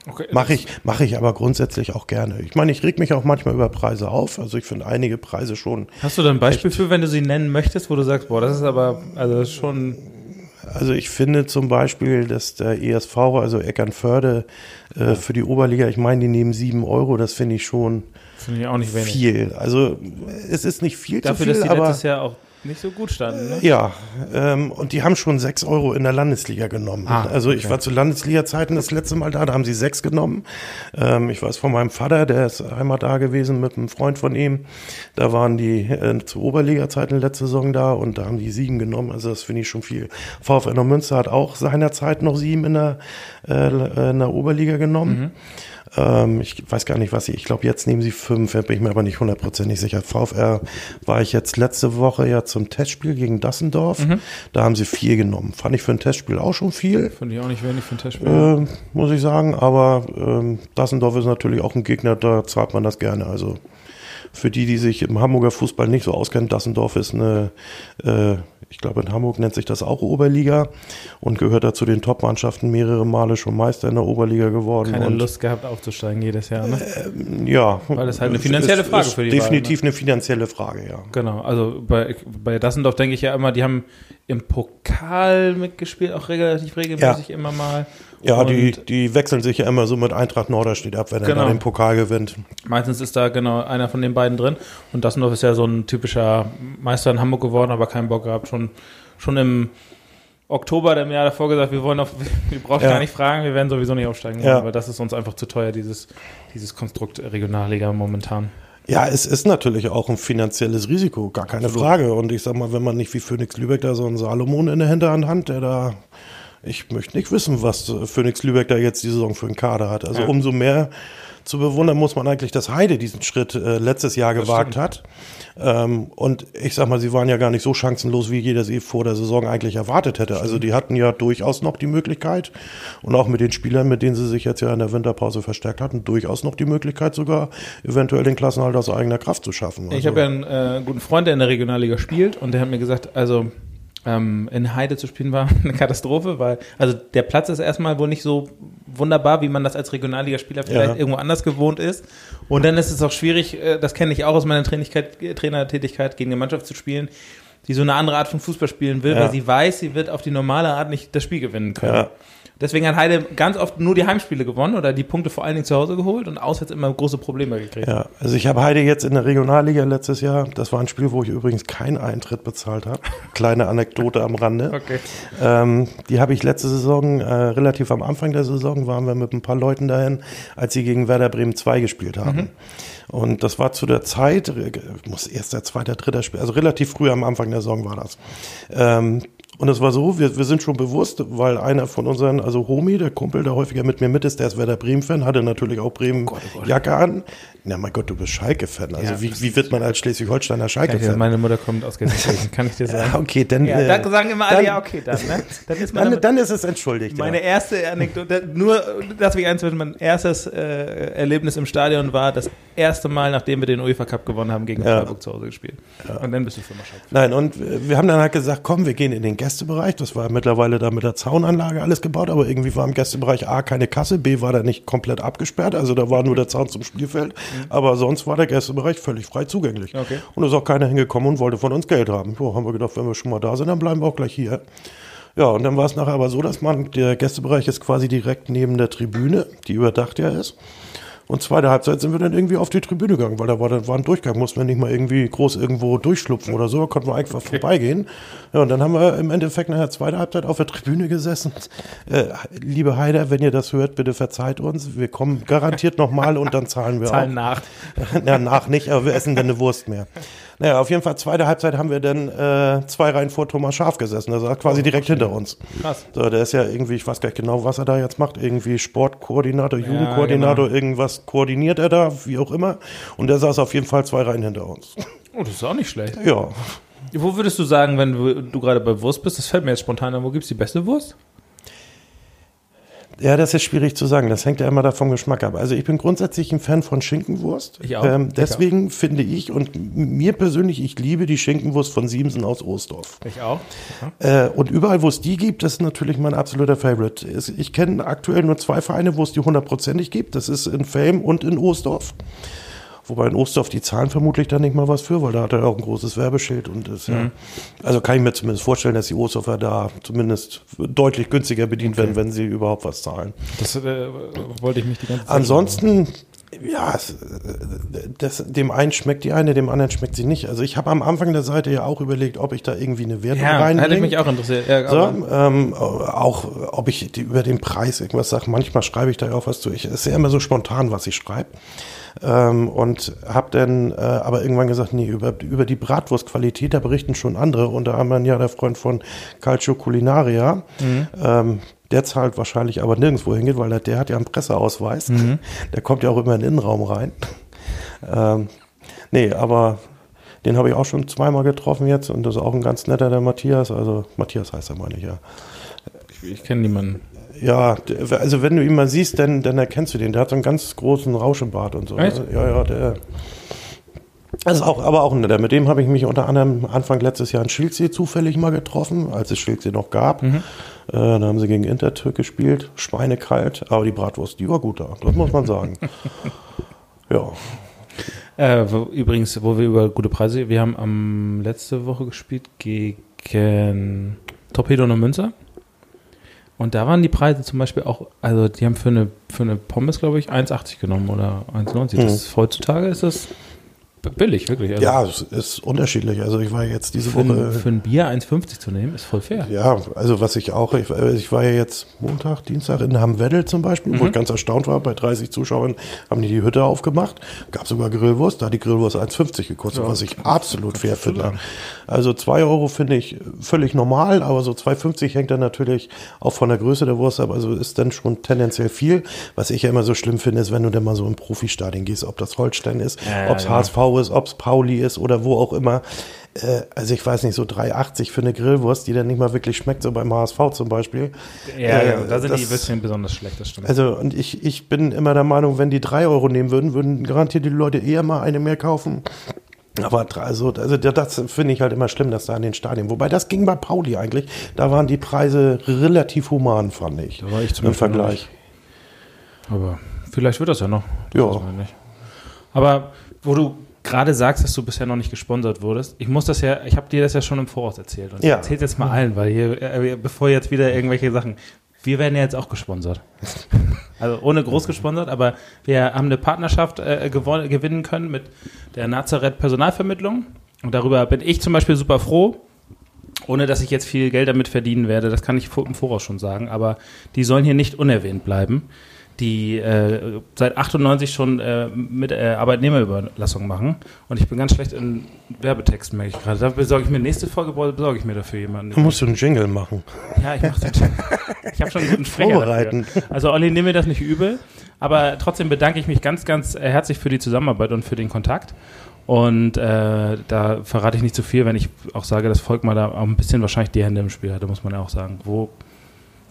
Okay, mache ich, mache ich aber grundsätzlich auch gerne. Ich meine, ich reg mich auch manchmal über Preise auf. Also ich finde einige Preise schon. Hast du da ein Beispiel für, wenn du sie nennen möchtest, wo du sagst, boah, das ist aber, also schon. Also ich finde zum Beispiel, dass der ESV, also Eckernförde, äh, für die Oberliga, ich meine, die nehmen sieben Euro, das finde ich schon finde ich auch nicht wenig. viel. Also es ist nicht viel Dafür, zu viel, dass die aber letztes Jahr auch nicht so gut standen. Ne? Ja, ähm, und die haben schon sechs Euro in der Landesliga genommen. Ah, also ich war zu Landesliga-Zeiten das letzte Mal da, da haben sie sechs genommen. Ähm, ich weiß von meinem Vater, der ist einmal da gewesen mit einem Freund von ihm. Da waren die äh, zu Oberliga-Zeiten letzte Saison da und da haben die sieben genommen. Also das finde ich schon viel. VfL Münster hat auch seinerzeit noch sieben in der, äh, in der Oberliga genommen. Mhm. Ähm, ich weiß gar nicht, was sie, ich glaube, jetzt nehmen sie fünf, bin ich mir aber nicht hundertprozentig sicher. VfR war ich jetzt letzte Woche ja zum Testspiel gegen Dassendorf. Mhm. Da haben sie vier genommen. Fand ich für ein Testspiel auch schon viel. Fand ich auch nicht wenig für ein Testspiel. Äh, muss ich sagen, aber ähm, Dassendorf ist natürlich auch ein Gegner, da zahlt man das gerne. Also für die, die sich im Hamburger Fußball nicht so auskennen, Dassendorf ist eine, äh, ich glaube in Hamburg nennt sich das auch Oberliga und gehört da zu den Top-Mannschaften mehrere Male schon Meister in der Oberliga geworden. Keine und, Lust gehabt aufzusteigen jedes Jahr, ne? Äh, ja. Weil das halt eine finanzielle ist, Frage ist für die Definitiv war, ne? eine finanzielle Frage, ja. Genau, also bei, bei Dassendorf denke ich ja immer, die haben im Pokal mitgespielt, auch relativ regelmäßig ja. immer mal. Ja, die, die wechseln sich ja immer so mit Eintracht Norderstedt ab, wenn er genau. den Pokal gewinnt. Meistens ist da genau einer von den beiden drin. Und Dassendorf ist ja so ein typischer Meister in Hamburg geworden, aber keinen Bock gehabt. Schon, schon im Oktober dem Jahr davor gesagt, wir wollen auf, wir brauchen ja. gar nicht fragen, wir werden sowieso nicht aufsteigen, ja. weil das ist uns einfach zu teuer, dieses, dieses Konstrukt Regionalliga momentan. Ja, es ist natürlich auch ein finanzielles Risiko, gar keine Frage. Und ich sag mal, wenn man nicht wie Phoenix Lübeck da so einen Salomon in der Hinterhand hat, der da ich möchte nicht wissen, was äh, Phoenix Lübeck da jetzt die Saison für einen Kader hat. Also ja. umso mehr zu bewundern muss man eigentlich, dass Heide diesen Schritt äh, letztes Jahr gewagt hat. Ähm, und ich sag mal, sie waren ja gar nicht so chancenlos, wie jeder sie vor der Saison eigentlich erwartet hätte. Also die hatten ja durchaus noch die Möglichkeit und auch mit den Spielern, mit denen sie sich jetzt ja in der Winterpause verstärkt hatten, durchaus noch die Möglichkeit, sogar eventuell den Klassenhalt aus eigener Kraft zu schaffen. Also ich habe ja einen äh, guten Freund, der in der Regionalliga spielt und der hat mir gesagt, also ähm, in Heide zu spielen war eine Katastrophe, weil also der Platz ist erstmal wohl nicht so wunderbar, wie man das als Regionalligaspieler vielleicht ja. irgendwo anders gewohnt ist. Und dann ist es auch schwierig, äh, das kenne ich auch aus meiner Trainertätigkeit, gegen eine Mannschaft zu spielen, die so eine andere Art von Fußball spielen will, ja. weil sie weiß, sie wird auf die normale Art nicht das Spiel gewinnen können. Ja. Deswegen hat Heide ganz oft nur die Heimspiele gewonnen oder die Punkte vor allen Dingen zu Hause geholt und auswärts immer große Probleme gekriegt. Ja, also ich habe Heide jetzt in der Regionalliga letztes Jahr, das war ein Spiel, wo ich übrigens keinen Eintritt bezahlt habe. Kleine Anekdote am Rande. Okay. Ähm, die habe ich letzte Saison, äh, relativ am Anfang der Saison, waren wir mit ein paar Leuten dahin, als sie gegen Werder Bremen 2 gespielt haben. Mhm. Und das war zu der Zeit, äh, muss erster, zweiter, dritter Spiel, also relativ früh am Anfang der Saison war das. Ähm, und es war so, wir, wir sind schon bewusst, weil einer von unseren, also Homi, der Kumpel, der häufiger mit mir mit ist, der ist Werder Bremen-Fan, hatte natürlich auch Bremen-Jacke oh, oh an. Na mein Gott, du bist Schalke-Fan. Also ja, wie, wie wird man als Schleswig-Holsteiner Schalke-Fan? Meine Mutter kommt aus Gelsenkirchen, kann ich dir sagen. Ja, okay, dann, ja, dann äh, sagen immer alle, dann, ja okay, dann, ne? Dann ist, dann, dann ist es entschuldigt. Meine ja. erste Anekdote, nur, dass wir eins mein erstes äh, Erlebnis im Stadion war das erste Mal, nachdem wir den UEFA Cup gewonnen haben, gegen. Freiburg zu Hause gespielt. Und dann bist du für Schalke. Nein, und wir haben dann halt gesagt, komm, wir gehen in den Gästebereich. Das war mittlerweile da mit der Zaunanlage alles gebaut, aber irgendwie war im Gästebereich A keine Kasse, B war da nicht komplett abgesperrt, also da war nur der Zaun zum Spielfeld, mhm. aber sonst war der Gästebereich völlig frei zugänglich. Okay. Und da ist auch keiner hingekommen und wollte von uns Geld haben. So haben wir gedacht, wenn wir schon mal da sind, dann bleiben wir auch gleich hier. Ja, und dann war es nachher aber so, dass man, der Gästebereich ist quasi direkt neben der Tribüne, die überdacht ja ist. Und zweite Halbzeit sind wir dann irgendwie auf die Tribüne gegangen, weil da war, da war ein Durchgang, mussten wir nicht mal irgendwie groß irgendwo durchschlupfen oder so, da konnten wir einfach okay. vorbeigehen. Ja, und dann haben wir im Endeffekt nachher zweite Halbzeit auf der Tribüne gesessen. Äh, liebe Heider, wenn ihr das hört, bitte verzeiht uns. Wir kommen garantiert nochmal und dann zahlen wir zahlen auch. nach. ja, nach nicht, aber wir essen dann eine Wurst mehr. Naja, auf jeden Fall zweite Halbzeit haben wir dann äh, zwei Reihen vor Thomas Schaf gesessen. Also quasi oh, direkt hinter uns. Krass. So, der ist ja irgendwie, ich weiß gar nicht genau, was er da jetzt macht. Irgendwie Sportkoordinator, ja, Jugendkoordinator, genau. irgendwas koordiniert er da, wie auch immer. Und der saß auf jeden Fall zwei Reihen hinter uns. Oh, das ist auch nicht schlecht. Ja. Wo würdest du sagen, wenn du, du gerade bei Wurst bist, das fällt mir jetzt spontan an, wo gibt es die beste Wurst? Ja, das ist schwierig zu sagen. Das hängt ja immer davon Geschmack ab. Also ich bin grundsätzlich ein Fan von Schinkenwurst. Ich auch. Ähm, deswegen ich auch. finde ich und mir persönlich, ich liebe die Schinkenwurst von Siemsen aus Ostdorf. Ich auch. Äh, und überall, wo es die gibt, das ist natürlich mein absoluter Favorite. Ich kenne aktuell nur zwei Vereine, wo es die hundertprozentig gibt. Das ist in Fame und in Ostdorf. Wobei in Ostdorf die zahlen vermutlich da nicht mal was für, weil da hat er auch ein großes Werbeschild und das, mhm. ja. Also kann ich mir zumindest vorstellen, dass die Ostdorfer da zumindest deutlich günstiger bedient okay. werden, wenn sie überhaupt was zahlen. Das äh, wollte ich mich die ganze Zeit. Ansonsten, ja, das, dem einen schmeckt die eine, dem anderen schmeckt sie nicht. Also ich habe am Anfang der Seite ja auch überlegt, ob ich da irgendwie eine Wertung ja, reinbringe. hätte mich auch interessiert. Ja, so, ähm, auch ob ich die, über den Preis irgendwas sage. Manchmal schreibe ich da ja auch was zu. Ich, es ist ja immer so spontan, was ich schreibe. Ähm, und habe dann äh, aber irgendwann gesagt, nee, über, über die Bratwurstqualität, da berichten schon andere, unter anderem ja der Freund von Calcio Culinaria. Mhm. Ähm, der zahlt wahrscheinlich aber nirgendwo hingeht, weil der, der hat ja einen Presseausweis. Mhm. Der kommt ja auch immer in den Innenraum rein. Ähm, nee, aber den habe ich auch schon zweimal getroffen jetzt und das ist auch ein ganz netter, der Matthias. Also Matthias heißt er, meine ich ja. Ich, ich kenne niemanden. Ja, also wenn du ihn mal siehst, dann, dann erkennst du den. Der hat so einen ganz großen Rauschebart und so. Echt? Ja, ja, der. Also auch, aber auch netter. Mit dem habe ich mich unter anderem Anfang letztes Jahr in Schildsee zufällig mal getroffen, als es Schildsee noch gab. Mhm. Äh, da haben sie gegen Intertürk gespielt, schweinekalt, aber die Bratwurst, die war gut da, das muss man sagen. ja. Äh, wo, übrigens, wo wir über gute Preise, wir haben am letzte Woche gespielt gegen Torpedo und Münzer. Und da waren die Preise zum Beispiel auch, also die haben für eine, für eine Pommes, glaube ich, 1,80 genommen oder 1,90. Mhm. Heutzutage ist das billig, wirklich. Also ja, es ist unterschiedlich. Also ich war jetzt diese für Woche. Ein, für ein Bier 1,50 zu nehmen, ist voll fair. Ja, also was ich auch, ich, ich war ja jetzt Montag, Dienstag in Hamweddel zum Beispiel, mhm. wo ich ganz erstaunt war, bei 30 Zuschauern haben die die Hütte aufgemacht, gab sogar Grillwurst, da hat die Grillwurst 1,50 gekostet, ja, was ich absolut fair finde. Also 2 Euro finde ich völlig normal, aber so 2,50 hängt dann natürlich auch von der Größe der Wurst ab, also ist dann schon tendenziell viel. Was ich ja immer so schlimm finde, ist, wenn du dann mal so im Profistadion gehst, ob das Holstein ist, ja, ob es ja. HSV ist, ob es Pauli ist oder wo auch immer. Äh, also ich weiß nicht, so 3,80 für eine Grillwurst, die dann nicht mal wirklich schmeckt, so beim HSV zum Beispiel. Ja, äh, ja da sind das, die bisschen besonders schlecht, das stimmt. Also und ich, ich bin immer der Meinung, wenn die 3 Euro nehmen würden, würden garantiert die Leute eher mal eine mehr kaufen. Aber also, also das finde ich halt immer schlimm, dass da in den Stadien. Wobei das ging bei Pauli eigentlich. Da waren die Preise relativ human, fand ich. Da war ich zum Im Vergleich. Aber vielleicht wird das ja noch. Das ja. Aber wo du gerade sagst, dass du bisher noch nicht gesponsert wurdest, ich muss das ja, ich habe dir das ja schon im Voraus erzählt. Und ja. ich erzähl jetzt mal allen, weil hier, äh, bevor jetzt wieder irgendwelche Sachen. Wir werden ja jetzt auch gesponsert. Also ohne groß gesponsert, aber wir haben eine Partnerschaft äh, gewinnen können mit der Nazareth Personalvermittlung. Und darüber bin ich zum Beispiel super froh, ohne dass ich jetzt viel Geld damit verdienen werde. Das kann ich im Voraus schon sagen. Aber die sollen hier nicht unerwähnt bleiben die äh, seit 98 schon äh, mit äh, Arbeitnehmerüberlassung machen. Und ich bin ganz schlecht in Werbetexten, merke ich gerade. Da besorge ich mir nächste Folge, besorge ich mir dafür jemanden. Du musst einen Jingle machen. Ja, ich mache den Jingle. Ich habe schon einen guten Sprecher Vorbereiten. Dafür. Also Olli, nimm mir das nicht übel. Aber trotzdem bedanke ich mich ganz, ganz herzlich für die Zusammenarbeit und für den Kontakt. Und äh, da verrate ich nicht zu viel, wenn ich auch sage, dass Volk mal da auch ein bisschen wahrscheinlich die Hände im Spiel hatte, muss man ja auch sagen. Wo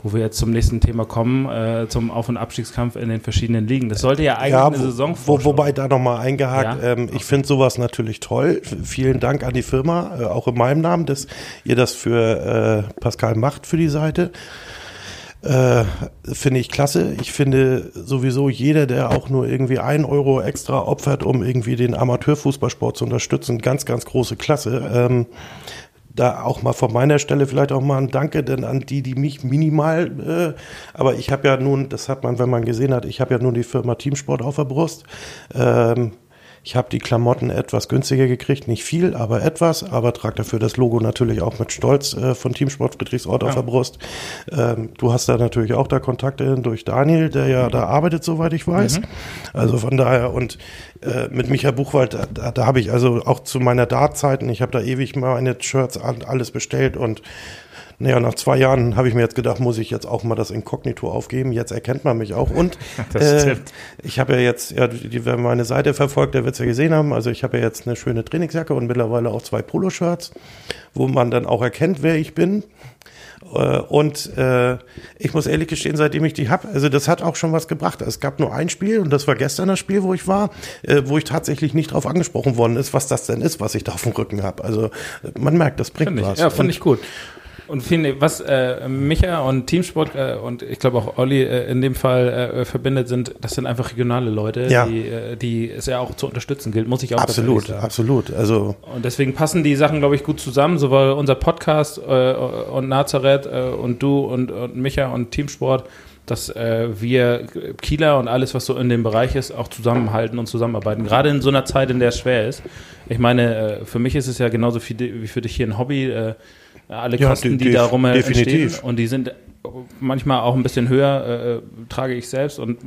wo wir jetzt zum nächsten Thema kommen, äh, zum Auf- und Abstiegskampf in den verschiedenen Ligen. Das sollte ja eigentlich ja, eine Saison wo, Wobei da nochmal eingehakt, ja? ähm, ich finde sowas natürlich toll. Vielen Dank an die Firma, äh, auch in meinem Namen, dass ihr das für äh, Pascal macht für die Seite. Äh, finde ich klasse. Ich finde sowieso jeder, der auch nur irgendwie ein Euro extra opfert, um irgendwie den Amateurfußballsport zu unterstützen, ganz, ganz große Klasse. Ähm, da auch mal von meiner Stelle vielleicht auch mal ein Danke denn an die, die mich minimal, äh, aber ich habe ja nun, das hat man, wenn man gesehen hat, ich habe ja nun die Firma Teamsport auf der Brust. Ähm, ich habe die Klamotten etwas günstiger gekriegt, nicht viel, aber etwas, aber trage dafür das Logo natürlich auch mit Stolz äh, von Teamsport Friedrichsort ja. auf der Brust. Ähm, du hast da natürlich auch da Kontakte durch Daniel, der ja da arbeitet, soweit ich weiß. Mhm. Also von daher und äh, mit Michael Buchwald, da, da habe ich also auch zu meiner Dartzeiten, ich habe da ewig meine Shirts alles bestellt und naja, nach zwei Jahren habe ich mir jetzt gedacht, muss ich jetzt auch mal das Inkognito aufgeben. Jetzt erkennt man mich auch. Und äh, ich habe ja jetzt, ja, die, wer meine Seite verfolgt, der wird es ja gesehen haben. Also ich habe ja jetzt eine schöne Trainingsjacke und mittlerweile auch zwei Poloshirts, wo man dann auch erkennt, wer ich bin. Äh, und äh, ich muss ehrlich gestehen, seitdem ich die habe, also das hat auch schon was gebracht. Es gab nur ein Spiel und das war gestern das Spiel, wo ich war, äh, wo ich tatsächlich nicht darauf angesprochen worden ist, was das denn ist, was ich da auf dem Rücken habe. Also man merkt, das bringt find was. Ich, ja, fand ich gut. Und viele, was äh, Micha und Teamsport äh, und ich glaube auch Olli äh, in dem Fall äh, verbindet, sind, das sind einfach regionale Leute, ja. die, äh, die es ja auch zu unterstützen gilt, muss ich auch Absolut, absolut. Also und deswegen passen die Sachen, glaube ich, gut zusammen, sowohl unser Podcast äh, und Nazareth äh, und du und, und Micha und Teamsport dass äh, wir Kieler und alles, was so in dem Bereich ist, auch zusammenhalten und zusammenarbeiten. Gerade in so einer Zeit, in der es schwer ist. Ich meine, äh, für mich ist es ja genauso viel, wie für dich hier ein Hobby. Äh, alle ja, Kosten, die darum entstehen. Und die sind manchmal auch ein bisschen höher, äh, trage ich selbst und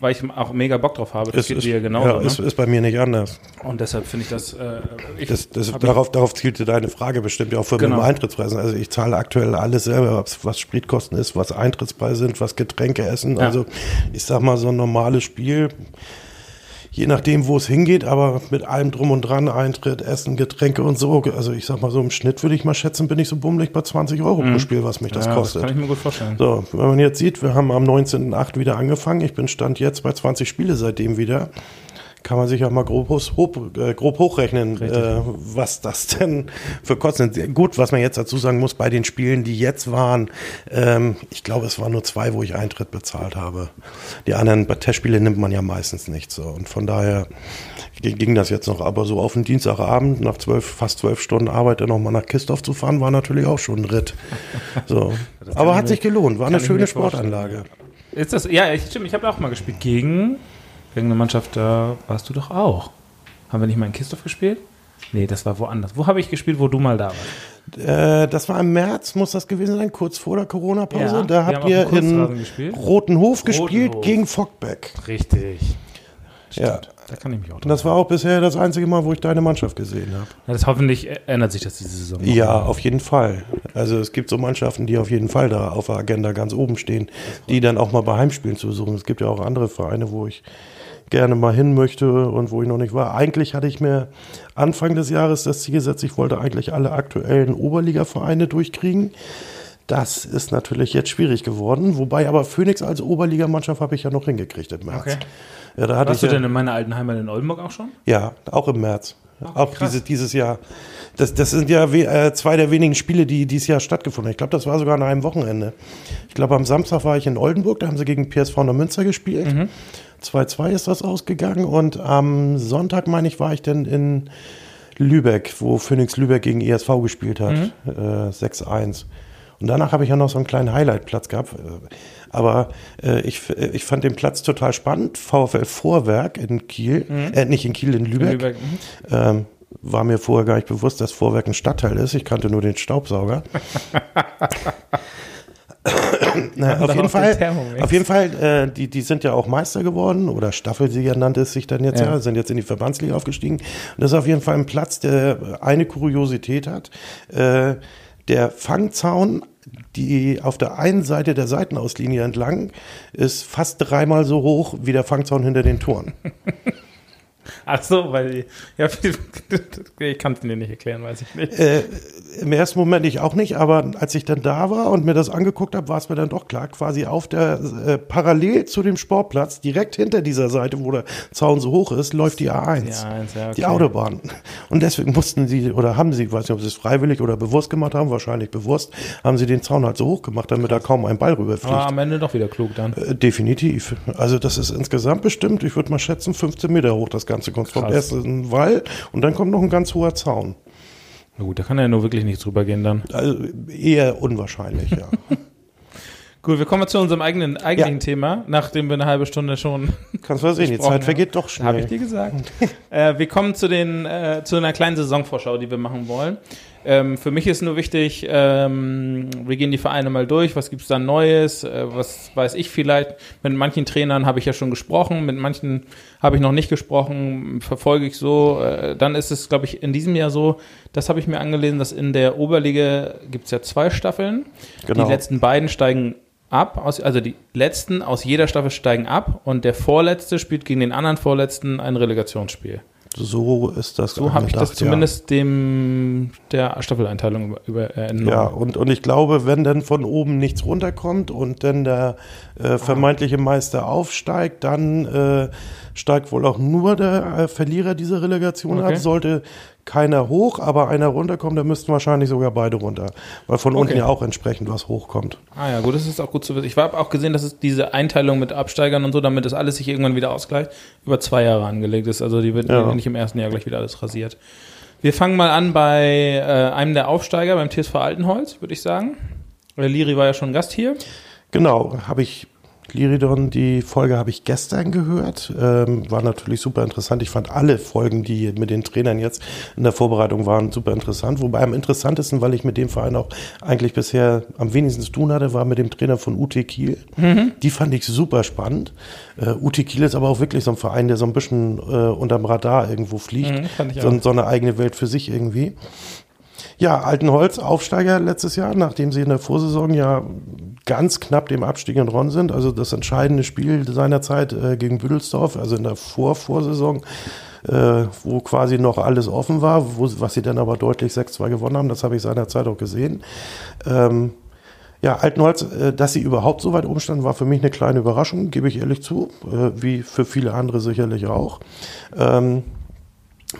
weil ich auch mega Bock drauf habe. Das ist, geht dir genauso. Ja, ne? ist, ist bei mir nicht anders. Und deshalb finde ich das. Äh, ich das, das darauf, darauf zielte deine Frage bestimmt ja auch für genau. Eintrittspreisen. Also ich zahle aktuell alles selber, was Spritkosten ist, was Eintrittspreise sind, was Getränke essen. Ja. Also ich sag mal, so ein normales Spiel je nachdem, wo es hingeht, aber mit allem drum und dran, Eintritt, Essen, Getränke und so. Also ich sag mal so im Schnitt würde ich mal schätzen, bin ich so bummelig bei 20 Euro mhm. pro Spiel, was mich das ja, kostet. Das kann ich mir gut vorstellen. So, wenn man jetzt sieht, wir haben am 19.8. wieder angefangen. Ich bin Stand jetzt bei 20 Spiele seitdem wieder kann man sich auch mal grob, hoch, äh, grob hochrechnen, äh, was das denn für Kosten sind. Gut, was man jetzt dazu sagen muss, bei den Spielen, die jetzt waren, ähm, ich glaube, es waren nur zwei, wo ich Eintritt bezahlt habe. Die anderen Testspiele nimmt man ja meistens nicht so. Und von daher ging das jetzt noch. Aber so auf den Dienstagabend, nach zwölf, fast zwölf Stunden Arbeit, dann nochmal nach Kistorf zu fahren, war natürlich auch schon ein Ritt. So. Aber hat sich gelohnt, war eine schöne Sportanlage. Ist das, ja, stimmt, ich habe auch mal gespielt gegen gegen eine Mannschaft, da warst du doch auch. Haben wir nicht mal in Kistorf gespielt? Nee, das war woanders. Wo habe ich gespielt, wo du mal da warst? Äh, das war im März, muss das gewesen sein, kurz vor der Corona-Pause. Ja, da habt ihr in gespielt. Rotenhof gespielt Rotenhof. gegen Fockbeck. Richtig. Ja. Da kann ich mich auch Und das war auch bisher das einzige Mal, wo ich deine Mannschaft gesehen habe. Ja, das hoffentlich ändert sich das diese Saison. Ja, auf jeden Fall. Also es gibt so Mannschaften, die auf jeden Fall da auf der Agenda ganz oben stehen, die dann auch mal bei Heimspielen zu besuchen. Es gibt ja auch andere Vereine, wo ich gerne mal hin möchte und wo ich noch nicht war. Eigentlich hatte ich mir Anfang des Jahres das Ziel gesetzt, ich wollte eigentlich alle aktuellen Oberligavereine durchkriegen. Das ist natürlich jetzt schwierig geworden, wobei aber Phoenix als Oberligamannschaft habe ich ja noch hingekriegt im März. Okay. Ja, da hatte Warst du ja, denn in meiner alten Heimat in Oldenburg auch schon? ja, auch im März. auch krass. diese, dieses Jahr. Das, das sind ja we äh, zwei der wenigen Spiele, die dieses Jahr stattgefunden haben. Ich glaube, das war sogar an einem Wochenende. Ich glaube, am Samstag war ich in Oldenburg, da haben sie gegen PSV Neumünster gespielt. 2-2 ist das ausgegangen. Und am Sonntag, meine ich, war ich dann in Lübeck, wo Phoenix Lübeck gegen ESV gespielt hat. Äh, 6-1. Und danach habe ich ja noch so einen kleinen Highlight-Platz gehabt. Aber äh, ich, äh, ich fand den Platz total spannend. VfL Vorwerk in Kiel, äh, nicht in Kiel, in Lübeck. Lübeck, mhm. Ähm, war mir vorher gar nicht bewusst, dass Vorwerk ein Stadtteil ist. Ich kannte nur den Staubsauger. Na, auf, jeden Fall, auf jeden Fall, äh, die, die sind ja auch Meister geworden oder Staffelsieger nannte es sich dann jetzt ja, Ja. sind jetzt in die Verbandsliga aufgestiegen. Und das ist auf jeden Fall ein Platz, der eine Kuriosität hat. Äh, der Fangzaun, die auf der einen Seite der Seitenauslinie entlang, ist fast dreimal so hoch wie der Fangzaun hinter den Toren. Ach so, weil ja, ich kann es dir nicht erklären, weiß ich nicht. Äh, Im ersten Moment ich auch nicht, aber als ich dann da war und mir das angeguckt habe, war es mir dann doch klar, quasi auf der, äh, parallel zu dem Sportplatz, direkt hinter dieser Seite, wo der Zaun so hoch ist, läuft die A1. Die A1, ja, okay. Die Autobahn. Und deswegen mussten sie, oder haben sie, ich weiß nicht, ob sie es freiwillig oder bewusst gemacht haben, wahrscheinlich bewusst, haben sie den Zaun halt so hoch gemacht, damit da kaum ein Ball rüberfliegt. Aber am Ende doch wieder klug dann. Äh, Definitiv. Also das ist insgesamt bestimmt, ich würde mal schätzen, 15 Meter hoch das Ganze kommt. Vom Krass. ersten Wall und dann kommt noch ein ganz hoher Zaun. Na gut, da kann ja nur wirklich nichts drüber gehen dann. Also eher unwahrscheinlich, ja. Gut, wir kommen zu unserem eigenen, eigentlichen Ja. Thema, nachdem wir eine halbe Stunde schon Kannst du mal sehen, die Zeit vergeht doch Habe ich schnell. dir gesagt. äh, wir kommen zu, den, äh, zu einer kleinen Saisonvorschau, die wir machen wollen. Ähm, für mich ist nur wichtig, ähm, wir gehen die Vereine mal durch, was gibt's da Neues, äh, was weiß ich vielleicht. Mit manchen Trainern habe ich ja schon gesprochen, mit manchen habe ich noch nicht gesprochen, verfolge ich so. Äh, dann ist es, glaube ich, in diesem Jahr so, das habe ich mir angelesen, dass in der Oberliga gibt's ja zwei Staffeln. Genau. Die letzten beiden steigen ab, aus, also die letzten aus jeder Staffel steigen ab und der Vorletzte spielt gegen den anderen Vorletzten ein Relegationsspiel. So ist das. So habe ich das zumindest dem der Staffeleinteilung über, über äh, entnommen. Ja. ja, und, und ich glaube, wenn dann von oben nichts runterkommt und dann der äh, vermeintliche Meister aufsteigt, dann äh, steigt wohl auch nur der äh, Verlierer dieser Relegation Okay. ab. Sollte keiner hoch, aber einer runterkommen, dann müssten wahrscheinlich sogar beide runter. Weil von unten Okay. ja auch entsprechend was hochkommt. Ah ja, gut, das ist auch gut zu wissen. Ich habe auch gesehen, dass es diese Einteilung mit Absteigern und so, damit das alles sich irgendwann wieder ausgleicht, über zwei Jahre angelegt ist. Also die wird Ja. nicht im ersten Jahr gleich wieder alles rasiert. Wir fangen mal an bei äh, einem der Aufsteiger, beim TSV Altenholz, würde ich sagen. Äh, Liri war ja schon Gast hier. Genau, habe ich Liridon, die Folge habe ich gestern gehört. Ähm, war natürlich super interessant. Ich fand alle Folgen, die mit den Trainern jetzt in der Vorbereitung waren, super interessant. Wobei am interessantesten, weil ich mit dem Verein auch eigentlich bisher am wenigsten zu tun hatte, war mit dem Trainer von UT Kiel. Die fand ich super spannend. Äh, UT Kiel ist aber auch wirklich so ein Verein, der so ein bisschen äh, unterm Radar irgendwo fliegt. Mhm, fand ich so, so eine eigene Welt für sich irgendwie. Ja, Altenholz, Aufsteiger letztes Jahr, nachdem sie in der Vorsaison ja ganz knapp dem Abstieg entronnen sind. Also das entscheidende Spiel seinerzeit äh, gegen Büdelsdorf, also in der Vorvorsaison, äh, wo quasi noch alles offen war, wo, was sie dann aber deutlich 6-2 gewonnen haben. Das habe ich seinerzeit auch gesehen. Ähm, ja, Altenholz, äh, dass sie überhaupt so weit oben standen, war für mich eine kleine Überraschung, gebe ich ehrlich zu, äh, wie für viele andere sicherlich auch. Ähm,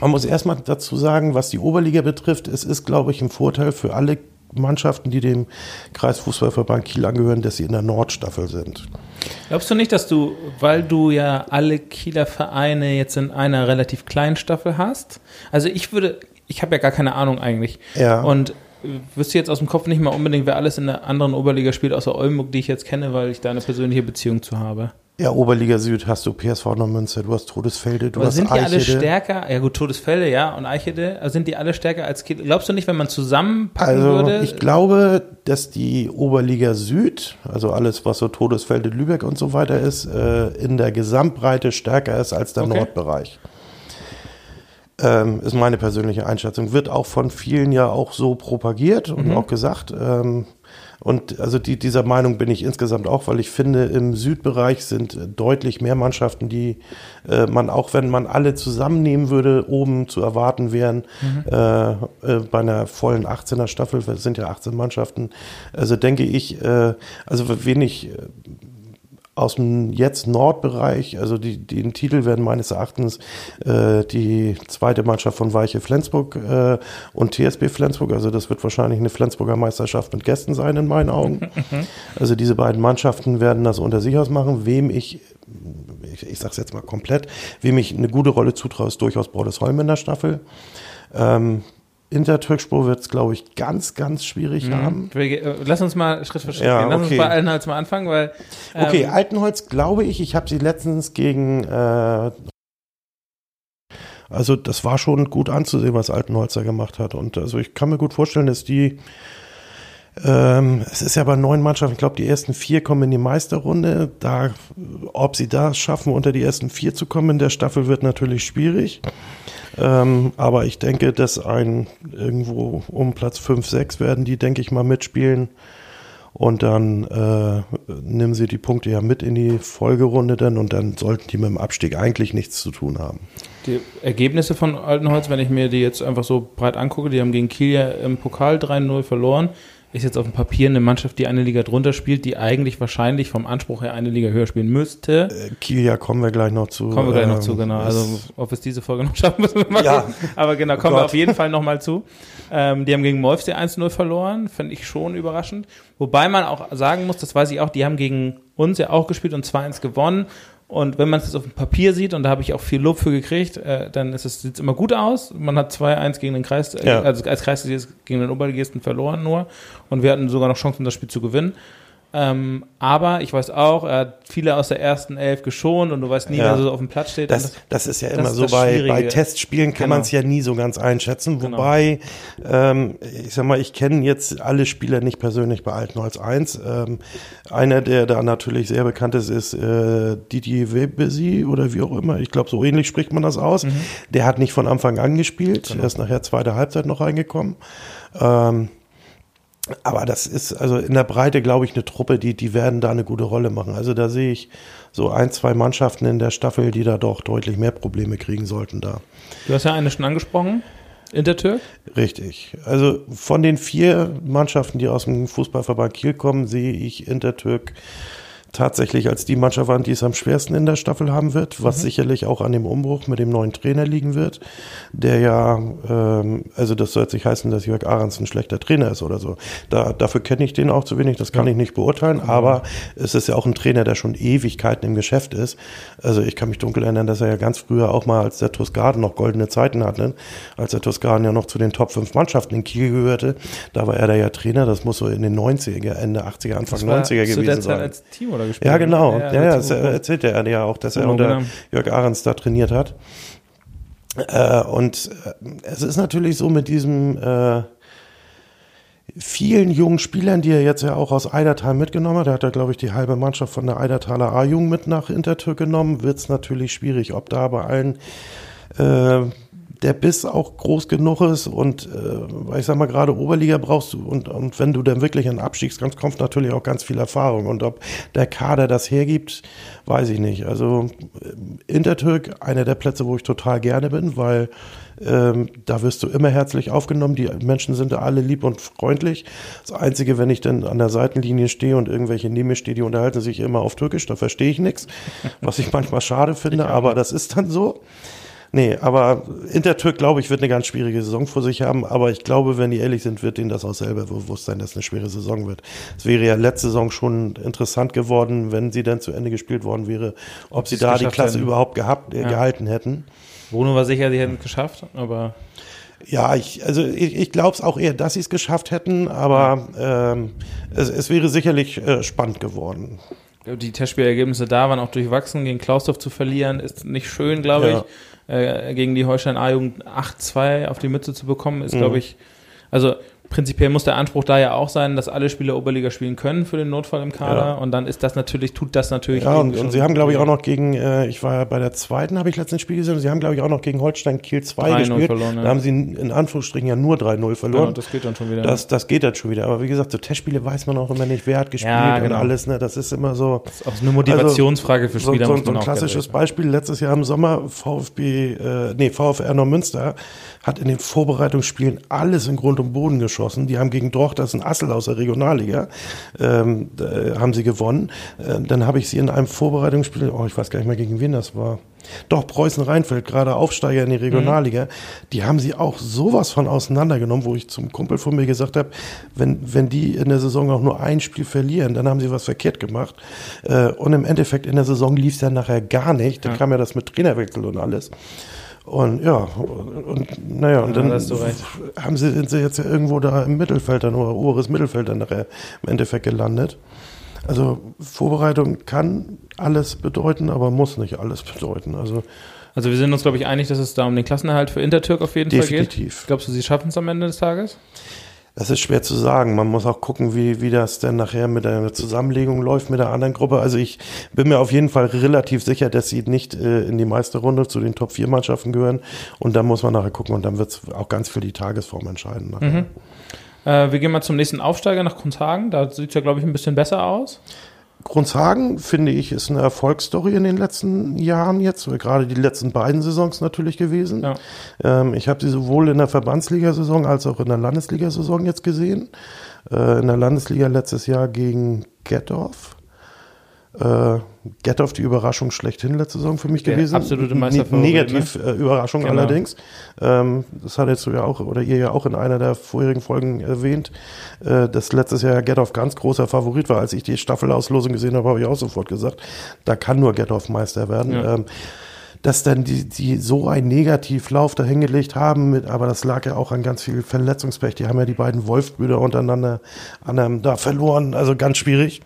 man muss erstmal dazu sagen, was die Oberliga betrifft, es ist, glaube ich, ein Vorteil für alle Mannschaften, die dem Kreisfußballverband Kiel angehören, dass sie in der Nordstaffel sind. Glaubst du nicht, dass du, weil du ja alle Kieler Vereine jetzt in einer relativ kleinen Staffel hast? Also ich würde, ich habe ja gar keine Ahnung eigentlich. Ja. Und äh, wüsste jetzt aus dem Kopf nicht mal unbedingt, wer alles in der anderen Oberliga spielt, außer Oldenburg, die ich jetzt kenne, weil ich da eine persönliche Beziehung zu habe. Ja, Oberliga Süd hast du PSV Neumünster, du hast Todesfelde, du Aber hast sind die alle Eichede. stärker? Ja gut, Todesfelde, ja, und Eichede, also sind die alle stärker als Kiel? Glaubst du nicht, wenn man zusammenpacken Also würde? ich glaube, dass die Oberliga Süd, also alles, was so Todesfelde, Lübeck und so weiter ist, äh, in der Gesamtbreite stärker ist als der Okay. Nordbereich. Ähm, ist meine persönliche Einschätzung. Wird auch von vielen ja auch so propagiert und Mhm. auch gesagt. Ähm, und also die, dieser Meinung bin ich insgesamt auch, weil ich finde, im Südbereich sind deutlich mehr Mannschaften, die äh, man auch, wenn man alle zusammennehmen würde, oben zu erwarten wären. Äh, äh, bei einer vollen 18er Staffel, es sind ja 18 Mannschaften. Also denke ich, äh, also wenig äh, aus dem jetzt Nordbereich, also die, den Titel werden meines Erachtens äh, die zweite Mannschaft von Weiche Flensburg äh, und TSB Flensburg, also das wird wahrscheinlich eine Flensburger Meisterschaft mit Gästen sein in meinen Augen. Also diese beiden Mannschaften werden das unter sich ausmachen. Wem ich, ich, ich sag's jetzt mal komplett, wem ich eine gute Rolle zutraue, ist durchaus Brodesholm in der Staffel. Ähm, Intertürkspur wird es, glaube ich, ganz, ganz schwierig haben. Wir ge- äh, Lass uns mal Schritt für Schritt Ja, gehen. Lass okay. uns bei Altenholz mal anfangen, weil ähm, Okay, Altenholz glaube ich, ich habe sie letztens gegen, äh, also das war schon gut anzusehen, was Altenholzer gemacht hat. Und also ich kann mir gut vorstellen, dass die, ähm, es ist ja bei neun Mannschaften, ich glaube, die ersten vier kommen in die Meisterrunde. Da, ob sie da schaffen, unter die ersten vier zu kommen in der Staffel, wird natürlich schwierig. Ähm, aber ich denke, dass ein irgendwo um Platz 5, 6 werden die, denke ich mal, mitspielen. Und dann äh, nehmen sie die Punkte ja mit in die Folgerunde dann und dann sollten die mit dem Abstieg eigentlich nichts zu tun haben. die Ergebnisse von Altenholz, wenn ich mir die jetzt einfach so breit angucke, die haben gegen Kiel ja im Pokal 3-0 verloren. Ist jetzt auf dem Papier eine Mannschaft, die eine Liga drunter spielt, die eigentlich wahrscheinlich vom Anspruch her eine Liga höher spielen müsste. Äh, Kiel, ja, kommen wir gleich noch zu. Kommen wir gleich noch Ähm, zu, genau. es- Also, ob es diese Folge noch schaffen, müssen wir mal Ja. Aber genau, kommen Oh wir auf jeden Fall nochmal zu. Ähm, die haben gegen Molfsee 1-0 verloren, finde ich schon überraschend. Wobei man auch sagen muss, das weiß ich auch, die haben gegen uns ja auch gespielt und 2-1 gewonnen. Und wenn man es jetzt auf dem Papier sieht, und da habe ich auch viel Lob für gekriegt, äh, dann es, sieht es immer gut aus. Man hat 2-1 gegen den Kreis, äh, Ja. also als Kreisligist gegen den Oberligisten verloren nur. Und wir hatten sogar noch Chancen, das Spiel zu gewinnen. Ähm, aber ich weiß auch, er hat viele aus der ersten Elf geschont und du weißt nie, Ja. wer so auf dem Platz steht. Und Das, das ist ja das immer ist so das bei, bei Testspielen kann Genau. man es ja nie so ganz einschätzen. Genau. Wobei, ähm, ich sag mal, ich kenne jetzt alle Spieler nicht persönlich bei Altenholz 1. Ähm, einer, der da natürlich sehr bekannt ist, ist äh, Didier Webesi oder wie auch immer. Ich glaube, so ähnlich spricht man das aus. Der hat nicht von Anfang an gespielt. Er ist nachher zweite Halbzeit noch reingekommen. Ähm, aber das ist also in der Breite, glaube ich, eine Truppe, die, die werden da eine gute Rolle machen. Also da sehe ich so ein, zwei Mannschaften in der Staffel, die da doch deutlich mehr Probleme kriegen sollten da. Du hast ja eine schon angesprochen, Intertürk. Richtig. Also von den vier Mannschaften, die aus dem Fußballverband Kiel kommen, sehe ich Intertürk tatsächlich als die Mannschaft an, die es am schwersten in der Staffel haben wird, was sicherlich auch an dem Umbruch mit dem neuen Trainer liegen wird, der ja, ähm, also das soll jetzt nicht heißen, dass Jörg Ahrens ein schlechter Trainer ist oder so. Da, dafür kenne ich den auch zu wenig, das kann ich nicht beurteilen, aber es ist ja auch ein Trainer, der schon Ewigkeiten im Geschäft ist. Also ich kann mich dunkel erinnern, dass er ja ganz früher auch mal, als der Toskaden noch goldene Zeiten hatte, als der Toskaden ja noch zu den Top 5 Mannschaften in Kiel gehörte, da war er da ja Trainer, das muss so in den 90er, Ende 80er, Anfang 90er zu der gewesen sein. als Team oder gespielt. Ja, genau. Ja, ja, das erzählte er ja auch, dass er Genau, unter genau. Jörg Ahrens da trainiert hat. Äh, und äh, es ist natürlich so mit diesem äh, vielen jungen Spielern, die er jetzt ja auch aus Eidertal mitgenommen hat, er hat ja, glaube ich, die halbe Mannschaft von der Eidertaler A-Jugend mit nach Intertürk genommen, wird es natürlich schwierig, ob da bei allen äh, der Biss auch groß genug ist und äh, ich sag mal gerade Oberliga brauchst du und, und wenn du dann wirklich in den Abstiegskampf kommst, natürlich auch ganz viel Erfahrung und ob der Kader das hergibt, weiß ich nicht. Also äh, Intertürk, einer der Plätze, wo ich total gerne bin, weil ähm, da wirst du immer herzlich aufgenommen. Die Menschen sind da alle lieb und freundlich. Das Einzige, wenn ich dann an der Seitenlinie stehe und irgendwelche neben mir stehen, die unterhalten sich immer auf Türkisch, da verstehe ich nichts, was ich manchmal schade finde, aber das ist dann so. Nee, aber Intertürk, glaube ich, wird eine ganz schwierige Saison vor sich haben. Aber ich glaube, wenn die ehrlich sind, wird denen das auch selber bewusst sein, dass es eine schwere Saison wird. Es wäre ja letzte Saison schon interessant geworden, wenn sie dann zu Ende gespielt worden wäre, ob sie da die Klasse hätten. überhaupt gehabt, äh, Ja. gehalten hätten. Bruno war sicher, sie hätten es geschafft, aber Ja, ich, also ich, ich glaube es auch eher, dass sie es geschafft hätten, aber ähm, es, es wäre sicherlich äh, spannend geworden. die Testspielergebnisse da waren auch durchwachsen. Gegen Klausdorf zu verlieren ist nicht schön, glaube Ja. ich. Äh, gegen die Holstein A-Jugend 8-2 auf die Mütze zu bekommen, ist, Mhm. glaube ich, also prinzipiell muss der Anspruch da ja auch sein, dass alle Spieler Oberliga spielen können für den Notfall im Kader. Ja. Und dann ist das natürlich, tut das natürlich. Ja, und, und sie haben, glaube ich, auch noch gegen, äh, ich war ja bei der zweiten, habe ich letztens Spiel gesehen, und sie haben, glaube ich, auch noch gegen Holstein Kiel 2 3-0 gespielt. verloren, ja. Da haben sie in, Anführungsstrichen ja nur 3-0 Ja, verloren. das geht dann schon wieder. das, das geht dann schon wieder. Aber wie gesagt, so Testspiele weiß man auch immer nicht, wer hat gespielt Ja, genau. und alles. Ne? Das ist immer so. das ist auch eine Motivationsfrage für So, Spieler. so, muss so ein klassisches Beispiel. Letztes Jahr im Sommer VfB, äh, nee, VfR Neumünster hat in den Vorbereitungsspielen alles in Grund und Boden geschossen. Die haben gegen Droch, das ist ein Assel aus der Regionalliga, ähm, da, haben sie gewonnen. Äh, dann habe ich sie in einem Vorbereitungsspiel, oh, ich weiß gar nicht mehr gegen wen das war. Doch, Preußen-Rheinfeld, gerade Aufsteiger in die Regionalliga, die haben sie auch sowas von auseinandergenommen, wo ich zum Kumpel von mir gesagt habe, wenn, wenn die in der Saison auch nur ein Spiel verlieren, dann haben sie was verkehrt gemacht. Äh, und im Endeffekt in der Saison lief es dann nachher gar nicht. Da kam ja das mit Trainerwechsel und alles. Und ja, und, naja, und Ja, dann recht. haben sie, sind sie jetzt ja irgendwo da im Mittelfeld dann oder oberes Mittelfeld dann nachher im Endeffekt gelandet. Also Vorbereitung kann alles bedeuten, aber muss nicht alles bedeuten. Also Also wir sind uns, glaube ich, einig, dass es da um den Klassenerhalt für Intertürk auf jeden Fall geht. definitiv. Glaubst du, sie schaffen es am Ende des Tages? Das ist schwer zu sagen. Man muss auch gucken, wie, wie das denn nachher mit der Zusammenlegung läuft mit der anderen Gruppe. Also ich bin mir auf jeden Fall relativ sicher, dass sie nicht äh, in die Meisterrunde zu den Top-4-Mannschaften gehören. Und dann muss man nachher gucken und dann wird es auch ganz viel die Tagesform entscheiden. Mhm. Äh, wir gehen mal zum nächsten Aufsteiger nach Kunzhagen. Da sieht es ja, glaube ich, ein bisschen besser aus. Grundshagen, finde ich, ist eine Erfolgsstory in den letzten Jahren jetzt, gerade die letzten beiden Saisons natürlich gewesen. Ja. Ähm, ich habe sie sowohl in der Verbandsligasaison als auch in der Landesligasaison jetzt gesehen. Äh, in der Landesliga letztes Jahr gegen Gettorf. Äh, Gettorf die Überraschung schlechthin letzte Saison für mich Der gewesen. absolute Ne- Meisterfavorit, Negativ äh, Überraschung Genau. allerdings. Ähm, das hat jetzt ja auch, oder ihr ja auch in einer der vorherigen Folgen erwähnt, äh, dass letztes Jahr Gettorf ganz großer Favorit war. Als ich die Staffelauslosung gesehen habe, habe ich auch sofort gesagt, da kann nur Gettorf Meister werden. Ja. Ähm, dass dann die, die so einen Negativlauf dahingelegt haben, mit, aber das lag ja auch an ganz viel Verletzungspech. Die haben ja die beiden Wolf-Brüder untereinander an einem, da verloren, also ganz schwierig.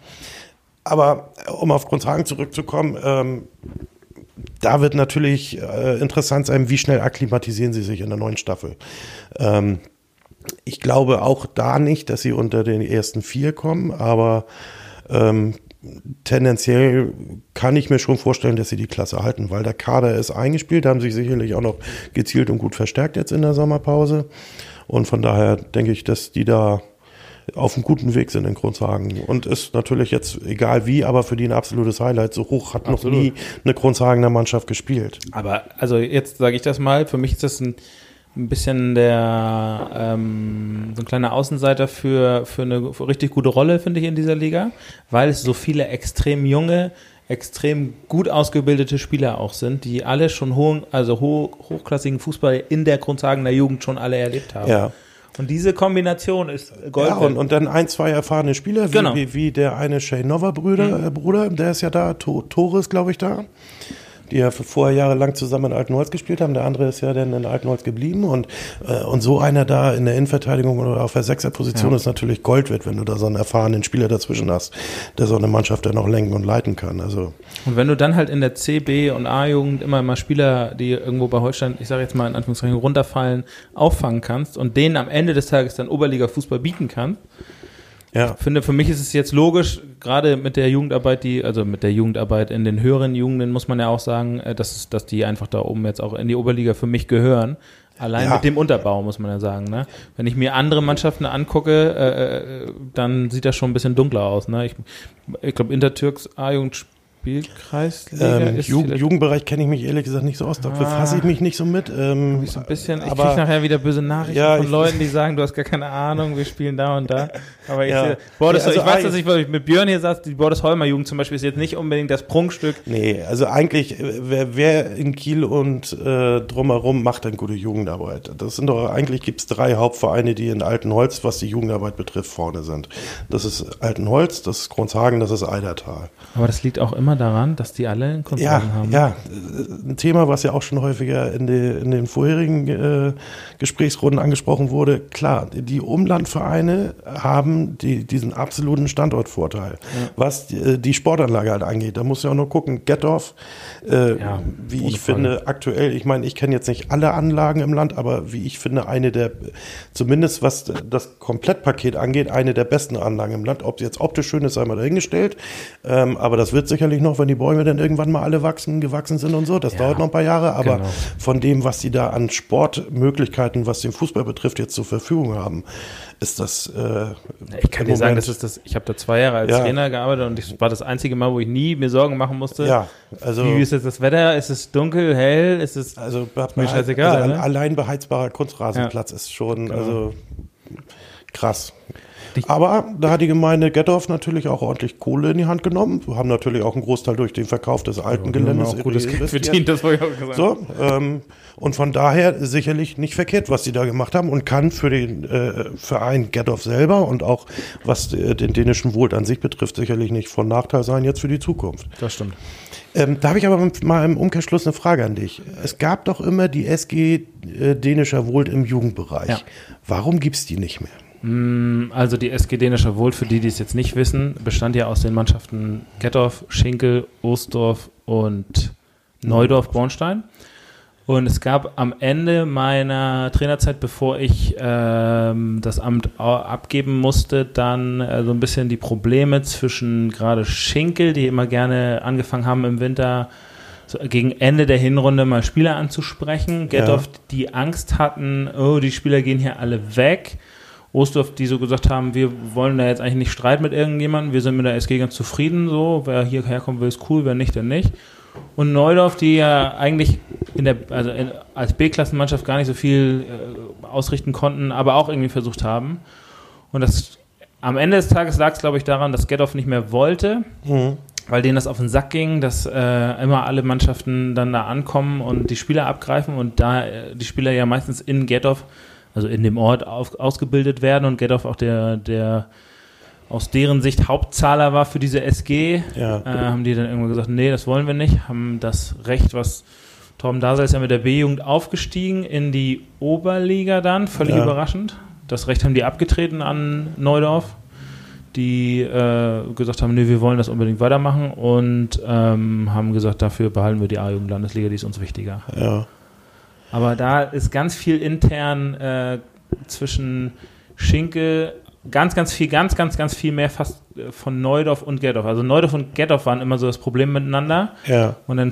Aber äh, um auf Grundhagen zurückzukommen, ähm, da wird natürlich äh, interessant sein, wie schnell akklimatisieren sie sich in der neuen Staffel. Ähm, ich glaube auch da nicht, dass sie unter den ersten vier kommen, aber ähm, tendenziell kann ich mir schon vorstellen, dass sie die Klasse halten, weil der Kader ist eingespielt, haben sich sicherlich auch noch gezielt und gut verstärkt jetzt in der Sommerpause. Und von daher denke ich, dass die da auf einem guten Weg sind in Grundhagen. Und ist natürlich jetzt, egal wie, aber für die ein absolutes Highlight. So hoch hat Absolut. noch nie eine Grundhagener Mannschaft gespielt. Aber also jetzt sage ich das mal, für mich ist das ein, ein bisschen der ähm, so ein kleiner Außenseiter für, für eine für richtig gute Rolle, finde ich, in dieser Liga, weil es so viele extrem junge, extrem gut ausgebildete Spieler auch sind, die alle schon hohen, also hoch, hochklassigen Fußball in der Grundhagener Jugend schon alle erlebt haben. Ja. Und diese Kombination ist Gold. Ja, und, und dann ein, zwei erfahrene Spieler, wie, Genau. wie, wie der eine Shay Nova Bruder, äh, Bruder, der ist ja da, to Torres, glaube ich, da. Die ja vorher jahrelang zusammen in Altenholz gespielt haben. Der andere ist ja dann in Altenholz geblieben. Und, äh, und so einer da in der Innenverteidigung oder auf der Sechserposition Ja. ist natürlich Gold wert, wenn du da so einen erfahrenen Spieler dazwischen hast, der so eine Mannschaft dann noch lenken und leiten kann. Also Und wenn du dann halt in der C, B und A-Jugend immer mal Spieler, die irgendwo bei Holstein, ich sage jetzt mal in Anführungszeichen, runterfallen, auffangen kannst und denen am Ende des Tages dann Oberliga-Fußball bieten kannst, ja, finde, für mich ist es jetzt logisch, gerade mit der Jugendarbeit, die, also mit der Jugendarbeit in den höheren Jugenden muss man ja auch sagen, äh, dass, es- dass die einfach da oben jetzt auch in die Oberliga für mich gehören. Allein Ja. mit dem Unterbau, muss man ja sagen. Ne? Wenn ich mir andere Mannschaften angucke, äh, äh, dann sieht das schon ein bisschen dunkler aus. Ne? Ich, ich glaube, Intertürks A-Jugend Spielkreisliga ähm, ist Ju vielleicht Jugendbereich kenne ich mich ehrlich gesagt nicht so aus. Da Ah. befasse ich mich nicht so mit. Ähm, so ein bisschen, ich aber- krieg nachher wieder böse Nachrichten Ja, von ich- Leuten, die sagen, du hast gar keine Ahnung, wir spielen da und da. Aber ich, Ja. sehe- Bordes, also ich weiß, dass ich ich mit Björn hier saß, die Bordesholmer Jugend zum Beispiel ist jetzt nicht unbedingt das Prunkstück. Nee, also eigentlich, äh, wer, wer in Kiel und äh, drumherum macht dann gute Jugendarbeit. Das sind doch, eigentlich gibt's drei Hauptvereine, die in Altenholz, was die Jugendarbeit betrifft, vorne sind. Das ist Altenholz, das ist Grundhagen, das ist Eidertal. Aber das liegt auch immer immer daran, dass die alle einen Kunstwagen ja, haben. Ja, ein Thema, was ja auch schon häufiger in, die, in den vorherigen äh, Gesprächsrunden angesprochen wurde. Klar, die Umlandvereine haben die, diesen absoluten Standortvorteil, ja. was die, die, Sportanlage halt angeht. Da muss ja auch nur gucken, Gettorf, äh, ja, wie ich Frage. finde, aktuell, ich meine, ich kenne jetzt nicht alle Anlagen im Land, aber wie ich finde, eine der, zumindest was das Komplettpaket angeht, eine der besten Anlagen im Land. Ob sie jetzt optisch schön ist, sei mal dahingestellt. Ähm, aber das wird sicherlich noch, wenn die Bäume dann irgendwann mal alle wachsen, gewachsen sind und so. Das ja, dauert noch ein paar Jahre. Aber genau. von dem, was sie da an Sportmöglichkeiten, was den Fußball betrifft, jetzt zur Verfügung haben, ist das. Äh, ich kann dir sagen, das ist das. Ich habe da zwei Jahre als ja. Trainer gearbeitet und das war das einzige Mal, wo ich nie mir Sorgen machen musste. Ja, also. Wie ist jetzt das Wetter? Ist es dunkel, hell? Ist es. Also, mir scheißegal. Also ein ne? allein beheizbarer Kunstrasenplatz ja. ist schon, genau. also krass. Aber da hat die Gemeinde Gettorf natürlich auch ordentlich Kohle in die Hand genommen. Wir haben natürlich auch einen Großteil durch den Verkauf des alten ja, Geländes auch gutes Geld verdient, das wollte ich auch gesagt. So, ähm, und von daher sicherlich nicht verkehrt, was sie da gemacht haben und kann für den äh, Verein Gettorf selber und auch was äh, den dänischen Wohl an sich betrifft, sicherlich nicht von Nachteil sein jetzt für die Zukunft. Das stimmt. Ähm, da habe ich aber mal im Umkehrschluss eine Frage an dich. Es gab doch immer die SG äh, Dänischer Wohl im Jugendbereich. Ja. Warum gibt es die nicht mehr? Mm, also die SG Dänischer Wohl, für die, die es jetzt nicht wissen, bestand ja aus den Mannschaften Gettorf, Schinkel, Ostdorf und Neudorf-Bornstein. Und es gab am Ende meiner Trainerzeit, bevor ich ähm, das Amt abgeben musste, dann äh, so ein bisschen die Probleme zwischen gerade Schinkel, die immer gerne angefangen haben im Winter so gegen Ende der Hinrunde mal Spieler anzusprechen. Gettorf, ja. die Angst hatten, oh, die Spieler gehen hier alle weg. Ostdorf, die so gesagt haben, wir wollen da jetzt eigentlich nicht streiten mit irgendjemandem, wir sind mit der SG ganz zufrieden, so, wer hierher kommen will, ist cool, wer nicht, dann nicht. Und Neudorf, die ja eigentlich in der, also in, als B-Klassenmannschaft gar nicht so viel äh, ausrichten konnten, aber auch irgendwie versucht haben. Und das am Ende des Tages lag es, glaube ich, daran, dass Gethoff nicht mehr wollte, mhm. weil denen das auf den Sack ging, dass äh, immer alle Mannschaften dann da ankommen und die Spieler abgreifen und da äh, die Spieler ja meistens in Gethoff also in dem Ort auf, ausgebildet werden und Gethoff auch der, der aus deren Sicht Hauptzahler war für diese SG, ja. äh, haben die dann irgendwann gesagt, nee, das wollen wir nicht, haben das Recht, was Torben Dasel ist ja mit der B-Jugend aufgestiegen in die Oberliga dann, völlig ja. überraschend. Das Recht haben die abgetreten an Neudorf, die äh, gesagt haben, nee, wir wollen das unbedingt weitermachen und ähm, haben gesagt, dafür behalten wir die A-Jugend-Landesliga, die ist uns wichtiger. Ja. Aber da ist ganz viel intern äh, zwischen Schinkel, ganz, ganz viel, ganz, ganz, ganz viel mehr fast äh, von Neudorf und Gerdorf. Also Neudorf und Gerdorf waren immer so das Problem miteinander. Ja. Und dann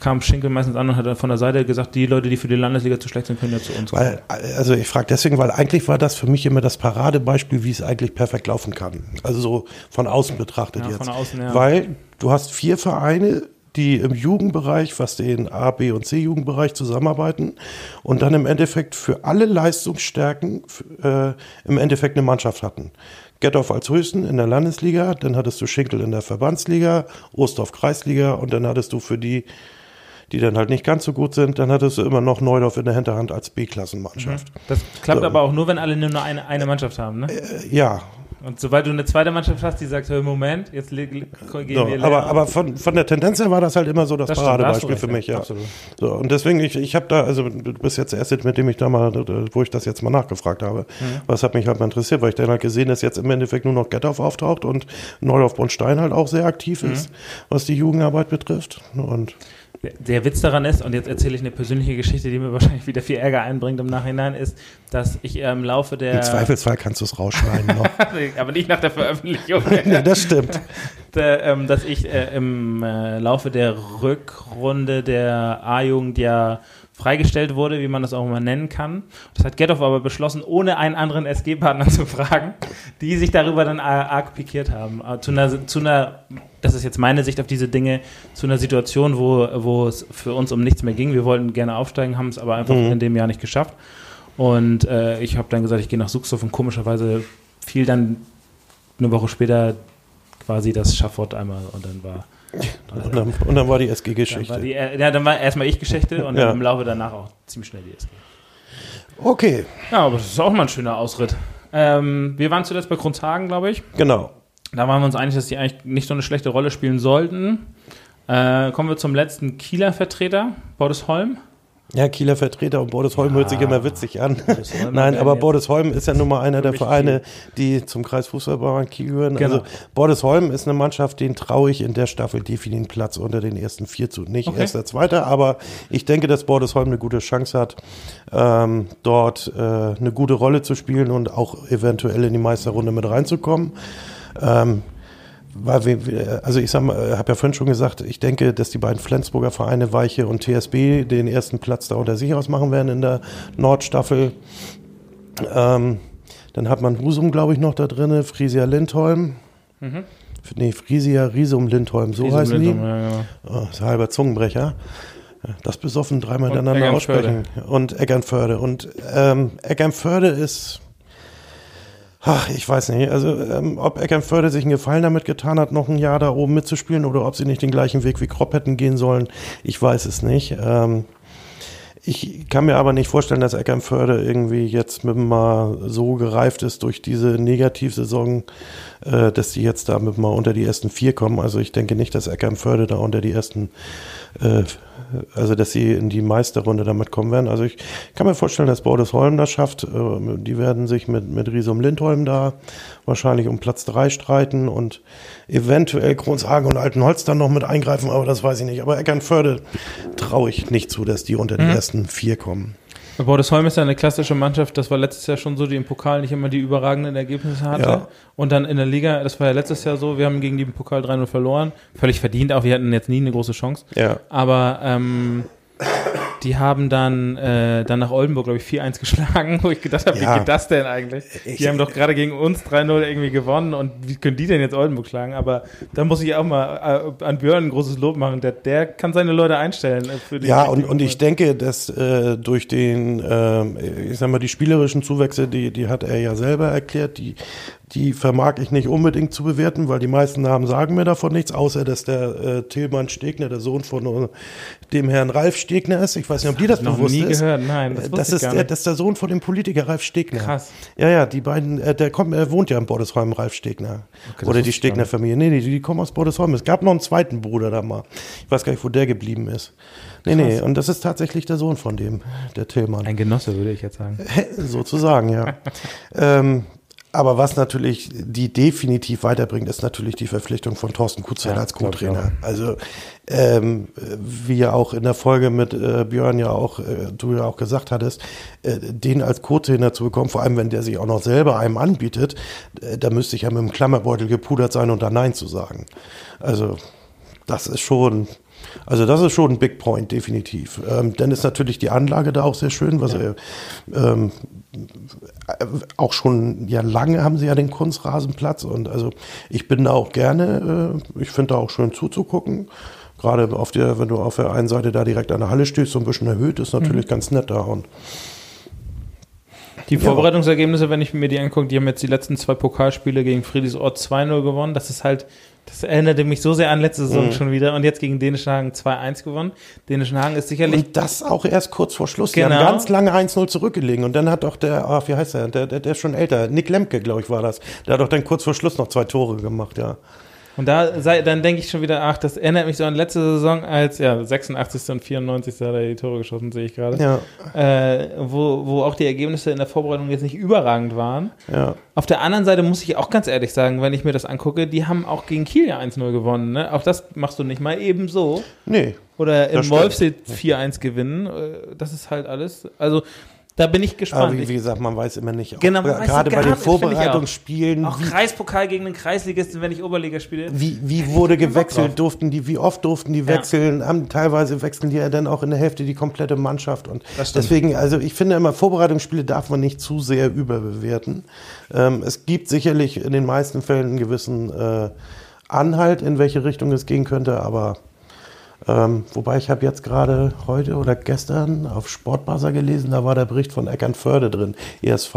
kam Schinkel meistens an und hat von der Seite gesagt, die Leute, die für die Landesliga zu schlecht sind, können ja zu uns kommen. Weil, also ich frage deswegen, weil eigentlich war das für mich immer das Paradebeispiel, wie es eigentlich perfekt laufen kann. Also so von außen betrachtet ja, jetzt. Von außen, ja. Weil du hast vier Vereine, die im Jugendbereich, was den A, B und C-Jugendbereich zusammenarbeiten und dann im Endeffekt für alle Leistungsstärken äh, im Endeffekt eine Mannschaft hatten. Gettorf als Höchsten in der Landesliga, dann hattest du Schinkel in der Verbandsliga, Ostdorf Kreisliga und dann hattest du für die, die dann halt nicht ganz so gut sind, dann hattest du immer noch Neudorf in der Hinterhand als B-Klassenmannschaft. Mhm. Das klappt so. aber auch nur, wenn alle nur eine, eine Mannschaft haben, ne? Äh, ja, und sobald du eine zweite Mannschaft hast, die sagt, hey, Moment, jetzt gehen so, wir Aber, aber von, von der Tendenz her war das halt immer so das, das Paradebeispiel für mich. Ja. Absolut. So, und deswegen, ich, ich habe da, also du bist jetzt der Erste, mit dem ich da mal, wo ich das jetzt mal nachgefragt habe. Mhm. Was hat mich halt mal interessiert, weil ich dann halt gesehen, dass jetzt im Endeffekt nur noch Gettorf auftaucht und Neulauf Bonstein halt auch sehr aktiv ist, mhm. was die Jugendarbeit betrifft. Und der Witz daran ist, und jetzt erzähle ich eine persönliche Geschichte, die mir wahrscheinlich wieder viel Ärger einbringt im Nachhinein, ist, dass ich im Laufe der. Im Zweifelsfall kannst du es rausschneiden noch. Aber nicht nach der Veröffentlichung. ja, das stimmt. ähm, dass ich äh, im äh, Laufe der Rückrunde der A-Jugend ja freigestellt wurde, wie man das auch immer nennen kann. Das hat Gethoff aber beschlossen, ohne einen anderen SG-Partner zu fragen, die sich darüber dann arg pikiert haben. Äh, zu einer, zu einer, das ist jetzt meine Sicht auf diese Dinge, zu einer Situation, wo, wo es für uns um nichts mehr ging. Wir wollten gerne aufsteigen, haben es aber einfach mhm. in dem Jahr nicht geschafft. Und äh, ich habe dann gesagt, ich gehe nach Suchsdorf und komischerweise fiel dann eine Woche später quasi das Schafott einmal und dann war und dann, und dann war die SG-Geschichte. Ja, dann war erstmal ich Geschichte und ja. im Laufe danach auch ziemlich schnell die SG. Okay. Ja, aber das ist auch mal ein schöner Ausritt. Ähm, wir waren zuletzt bei Grundhagen, glaube ich. Genau. Da waren wir uns einig, dass die eigentlich nicht so eine schlechte Rolle spielen sollten. Äh, kommen wir zum letzten Kieler Vertreter, Bordesholm. Ja, Kieler Vertreter und Bordesholm ja. hört sich immer witzig an. Nein, aber Bordesholm ist ja nun mal einer der Vereine, die zum Kreis Fußballbauern Kiel gehören. Genau. Also Bordesholm ist eine Mannschaft, den traue ich in der Staffel definitiv einen Platz unter den ersten vier zu. Nicht okay. erster, zweiter, aber ich denke, dass Bordesholm eine gute Chance hat, ähm, dort äh, eine gute Rolle zu spielen und auch eventuell in die Meisterrunde mit reinzukommen. Ähm, weil wir, also ich sag mal, habe ja vorhin schon gesagt, ich denke, dass die beiden Flensburger Vereine Weiche und TSB den ersten Platz da unter sich ausmachen werden in der Nordstaffel. Ähm, dann hat man Husum, glaube ich, noch da drin, Frisia Lindholm. Mhm. Nee, Frisia Riesum Lindholm, so Riesum, heißen Lindholm, die. Ja, ja. Oh, das ist ein halber Zungenbrecher. Das besoffen dreimal hintereinander aussprechen. Und Eckernförde. Und ähm, Eckernförde ist Ach, ich weiß nicht. Also, ähm, ob Eckernförde sich einen Gefallen damit getan hat, noch ein Jahr da oben mitzuspielen oder ob sie nicht den gleichen Weg wie Kropp hätten gehen sollen, ich weiß es nicht. Ähm, ich kann mir aber nicht vorstellen, dass Eckernförde irgendwie jetzt mit mal so gereift ist durch diese Negativsaison, äh, dass die jetzt da mit mal unter die ersten vier kommen. Also ich denke nicht, dass Eckernförde da unter die ersten äh, also dass sie in die Meisterrunde damit kommen werden. Also ich kann mir vorstellen, dass Bordesholm das schafft. Äh, die werden sich mit, mit Riesum Lindholm da wahrscheinlich um Platz drei streiten und eventuell Kronshagen und Altenholz dann noch mit eingreifen, aber das weiß ich nicht. Aber Eckernförde traue ich nicht zu, dass die unter die mhm. ersten vier kommen. Bordesholm ist ja eine klassische Mannschaft, das war letztes Jahr schon so, die im Pokal nicht immer die überragenden Ergebnisse hatte. Ja. Und dann in der Liga, das war ja letztes Jahr so, wir haben gegen die im Pokal 3-0 verloren. Völlig verdient auch, wir hatten jetzt nie eine große Chance. Ja. Aber ähm, die haben dann, äh, dann nach Oldenburg, glaube ich, 4-1 geschlagen, wo ich gedacht habe, ja. wie geht das denn eigentlich? Ich, die haben doch gerade gegen uns 3-0 irgendwie gewonnen und wie können die denn jetzt Oldenburg schlagen? Aber da muss ich auch mal äh, an Björn ein großes Lob machen. Der, der kann seine Leute einstellen. Ja, und, und ich denke, dass äh, durch den, äh, ich sag mal, die spielerischen Zuwächse, die, die hat er ja selber erklärt, die die vermag ich nicht unbedingt zu bewerten, weil die meisten Namen sagen mir davon nichts, außer dass der äh, Tilman Stegner, der Sohn von uh, dem Herrn Ralf Stegner ist. Ich weiß nicht, ob die das noch bewusst nie ist. gehört, nein. Das, das ist der, das ist der Sohn von dem Politiker Ralf Stegner. Krass. Ja, ja, die beiden, äh, der kommt, er wohnt ja in Bordesholm, Ralf Stegner. Okay, Oder die Stegner-Familie. Nee, nee, die, die kommen aus Bordesholm. Es gab noch einen zweiten Bruder da mal. Ich weiß gar nicht, wo der geblieben ist. Nee, Krass. nee, und das ist tatsächlich der Sohn von dem, der Tillmann. Ein Genosse, würde ich jetzt sagen. Sozusagen, ja. ähm, aber was natürlich die definitiv weiterbringt, ist natürlich die Verpflichtung von Thorsten Kutzeit ja, als Co-Trainer. Also ähm, wie ja auch in der Folge mit äh, Björn ja auch, äh, du ja auch gesagt hattest, äh, den als Co-Trainer zu bekommen, vor allem wenn der sich auch noch selber einem anbietet, äh, da müsste ich ja mit dem Klammerbeutel gepudert sein und da Nein zu sagen. Also das ist schon also das ist schon ein Big Point, definitiv. Ähm, dann ist natürlich die Anlage da auch sehr schön, was ja. er ähm, auch schon ja lange haben sie ja den Kunstrasenplatz und also ich bin da auch gerne, äh, ich finde da auch schön zuzugucken. Gerade auf der, wenn du auf der einen Seite da direkt an der Halle stehst, so ein bisschen erhöht, ist natürlich mhm. ganz nett da und die Vorbereitungsergebnisse, wenn ich mir die angucke, die haben jetzt die letzten zwei Pokalspiele gegen Friedrichsort 2-0 gewonnen. Das ist halt, das erinnerte mich so sehr an letzte Saison mhm. schon wieder. Und jetzt gegen Dänischen Hagen 2-1 gewonnen. Dänischen Hagen ist sicherlich. Und das auch erst kurz vor Schluss. Genau. Die haben genau. ganz lange 1-0 zurückgelegen. Und dann hat doch der, ach, wie heißt der? Der, der, der ist schon älter. Nick Lemke, glaube ich, war das. Der hat doch dann kurz vor Schluss noch zwei Tore gemacht, ja. Und da sei, dann denke ich schon wieder, ach, das erinnert mich so an letzte Saison, als ja 86. und 94. hat er die Tore geschossen, sehe ich gerade. Ja. Äh, wo, wo auch die Ergebnisse in der Vorbereitung jetzt nicht überragend waren. Ja. Auf der anderen Seite muss ich auch ganz ehrlich sagen, wenn ich mir das angucke, die haben auch gegen Kiel ja 1-0 gewonnen. Ne? Auch das machst du nicht mal eben so. Nee. Oder in Wolfsee 4-1 gewinnen. Äh, das ist halt alles. Also da bin ich gespannt. Aber wie, wie gesagt, man weiß immer nicht. Genau, man gerade bei den Vorbereitungsspielen. Auch, auch Kreispokal gegen den Kreisligisten, wenn ich Oberliga spiele. Wie, wie wurde gewechselt? Durften die, wie oft durften die wechseln? Ja. Haben, teilweise wechseln die ja dann auch in der Hälfte die komplette Mannschaft. Und deswegen, also ich finde immer, Vorbereitungsspiele darf man nicht zu sehr überbewerten. Ähm, es gibt sicherlich in den meisten Fällen einen gewissen äh, Anhalt, in welche Richtung es gehen könnte, aber Ähm, wobei ich habe jetzt gerade heute oder gestern auf Sportbuzzer gelesen, da war der Bericht von Eckernförde drin, ESV.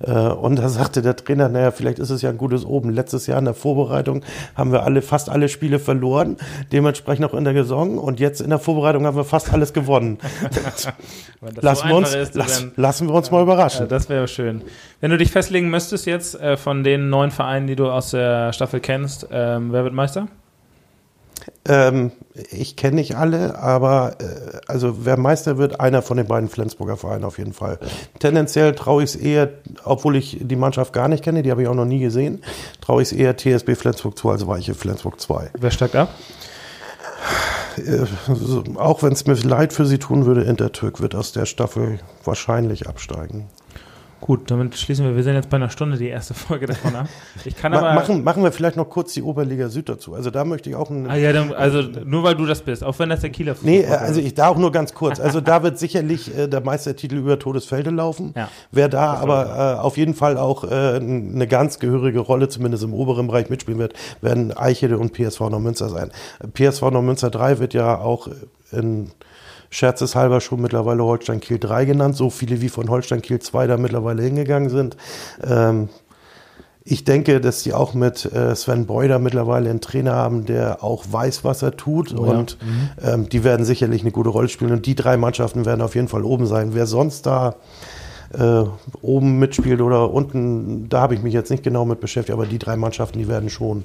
Äh, und da sagte der Trainer, naja, vielleicht ist es ja ein gutes Oben. Letztes Jahr in der Vorbereitung haben wir alle, fast alle Spiele verloren, dementsprechend auch in der Saison. Und jetzt in der Vorbereitung haben wir fast alles gewonnen. lassen, so wir uns, ist, lass, lassen wir uns mal überraschen. Ja, das wäre schön. Wenn du dich festlegen müsstest jetzt äh, von den neun Vereinen, die du aus der Staffel kennst, ähm, wer wird Meister? Ähm, ich kenne nicht alle, aber äh, also wer Meister wird, einer von den beiden Flensburger Vereinen auf jeden Fall. Tendenziell traue ich es eher, obwohl ich die Mannschaft gar nicht kenne, die habe ich auch noch nie gesehen, traue ich es eher TSB Flensburg 2 als Weiche Flensburg 2. Wer steigt ab? Äh, auch wenn es mir leid für sie tun würde, Intertürk wird aus der Staffel wahrscheinlich absteigen. Gut, damit schließen wir. Wir sind jetzt bei einer Stunde die erste Folge davon ab. Ich kann aber machen, machen wir vielleicht noch kurz die Oberliga Süd dazu. Also da möchte ich auch. Ah ja, dann, also nur weil du das bist, auch wenn das der Kieler Fußball Nee, also ich da auch nur ganz kurz. Also da wird sicherlich äh, der Meistertitel über Todesfelde laufen. Ja. Wer da aber äh, auf jeden Fall auch äh, eine ganz gehörige Rolle, zumindest im oberen Bereich mitspielen wird, werden Eichede und PSV Neumünster sein. PSV Neumünster 3 wird ja auch in scherzeshalber schon mittlerweile Holstein Kiel 3 genannt, so viele wie von Holstein Kiel 2 da mittlerweile hingegangen sind. Ähm, ich denke, dass sie auch mit äh, Sven Beuder mittlerweile einen Trainer haben, der auch weiß, was er tut. Oh, und ja. mhm. ähm, die werden sicherlich eine gute Rolle spielen. Und die drei Mannschaften werden auf jeden Fall oben sein. Wer sonst da äh, oben mitspielt oder unten, da habe ich mich jetzt nicht genau mit beschäftigt, aber die drei Mannschaften, die werden schon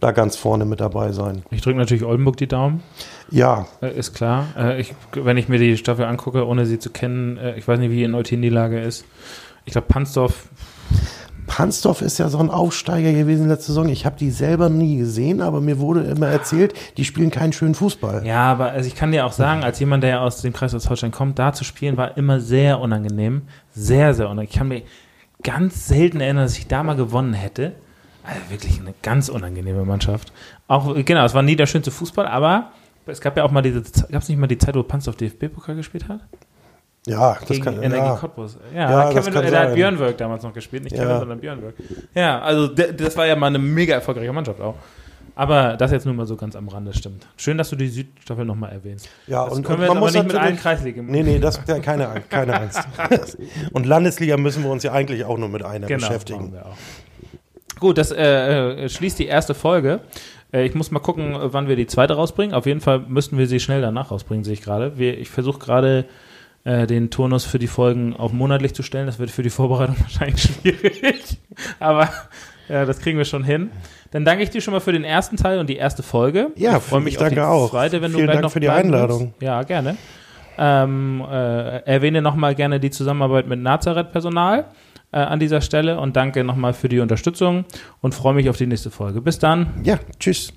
da ganz vorne mit dabei sein. Ich drücke natürlich Oldenburg die Daumen. Ja. Äh, ist klar. Äh, ich, wenn ich mir die Staffel angucke, ohne sie zu kennen, äh, ich weiß nicht, wie in Eutin die Lage ist. Ich glaube, Pansdorf. Pansdorf ist ja so ein Aufsteiger gewesen letzte Saison. Ich habe die selber nie gesehen, aber mir wurde immer erzählt, die spielen keinen schönen Fußball. Ja, aber also ich kann dir auch sagen, als jemand, der aus dem Kreis aus Holstein kommt, da zu spielen, war immer sehr unangenehm. Sehr, sehr unangenehm. Ich kann mir ganz selten erinnern, dass ich da mal gewonnen hätte. Also wirklich eine ganz unangenehme Mannschaft. Auch, genau, es war nie der schönste Fußball, aber es gab ja auch mal diese, gab es nicht mal die Zeit, wo Panz auf DFB-Pokal gespielt hat? Ja, das Gegen kann Energie ja. Cottbus. Ja, ja Kevin, das da hat Björn Work damals noch gespielt, nicht ja. Kevin, sondern Björn Work. Ja, also das war ja mal eine mega erfolgreiche Mannschaft auch. Aber das jetzt nur mal so ganz am Rande stimmt. Schön, dass du die Südstaffel nochmal erwähnst. Ja, das und können wir man muss nicht mit allen Kreisligen Nee, nee, das ja, keine, keine Angst. und Landesliga müssen wir uns ja eigentlich auch nur mit einer genau, beschäftigen. Wir auch. Gut, das äh, äh, schließt die erste Folge. Äh, ich muss mal gucken, wann wir die zweite rausbringen. Auf jeden Fall müssten wir sie schnell danach rausbringen, sehe ich gerade. Ich versuche gerade äh, den Turnus für die Folgen auf monatlich zu stellen. Das wird für die Vorbereitung wahrscheinlich schwierig. Aber ja, das kriegen wir schon hin. Dann danke ich dir schon mal für den ersten Teil und die erste Folge. Ja, ich freue mich ich danke auf die zweite, wenn Vielen du Dank noch für die Einladung. Willst. Ja, gerne. Ähm, äh, erwähne nochmal gerne die Zusammenarbeit mit Nazareth-Personal äh, an dieser Stelle und danke nochmal für die Unterstützung und freue mich auf die nächste Folge. Bis dann. Ja, tschüss.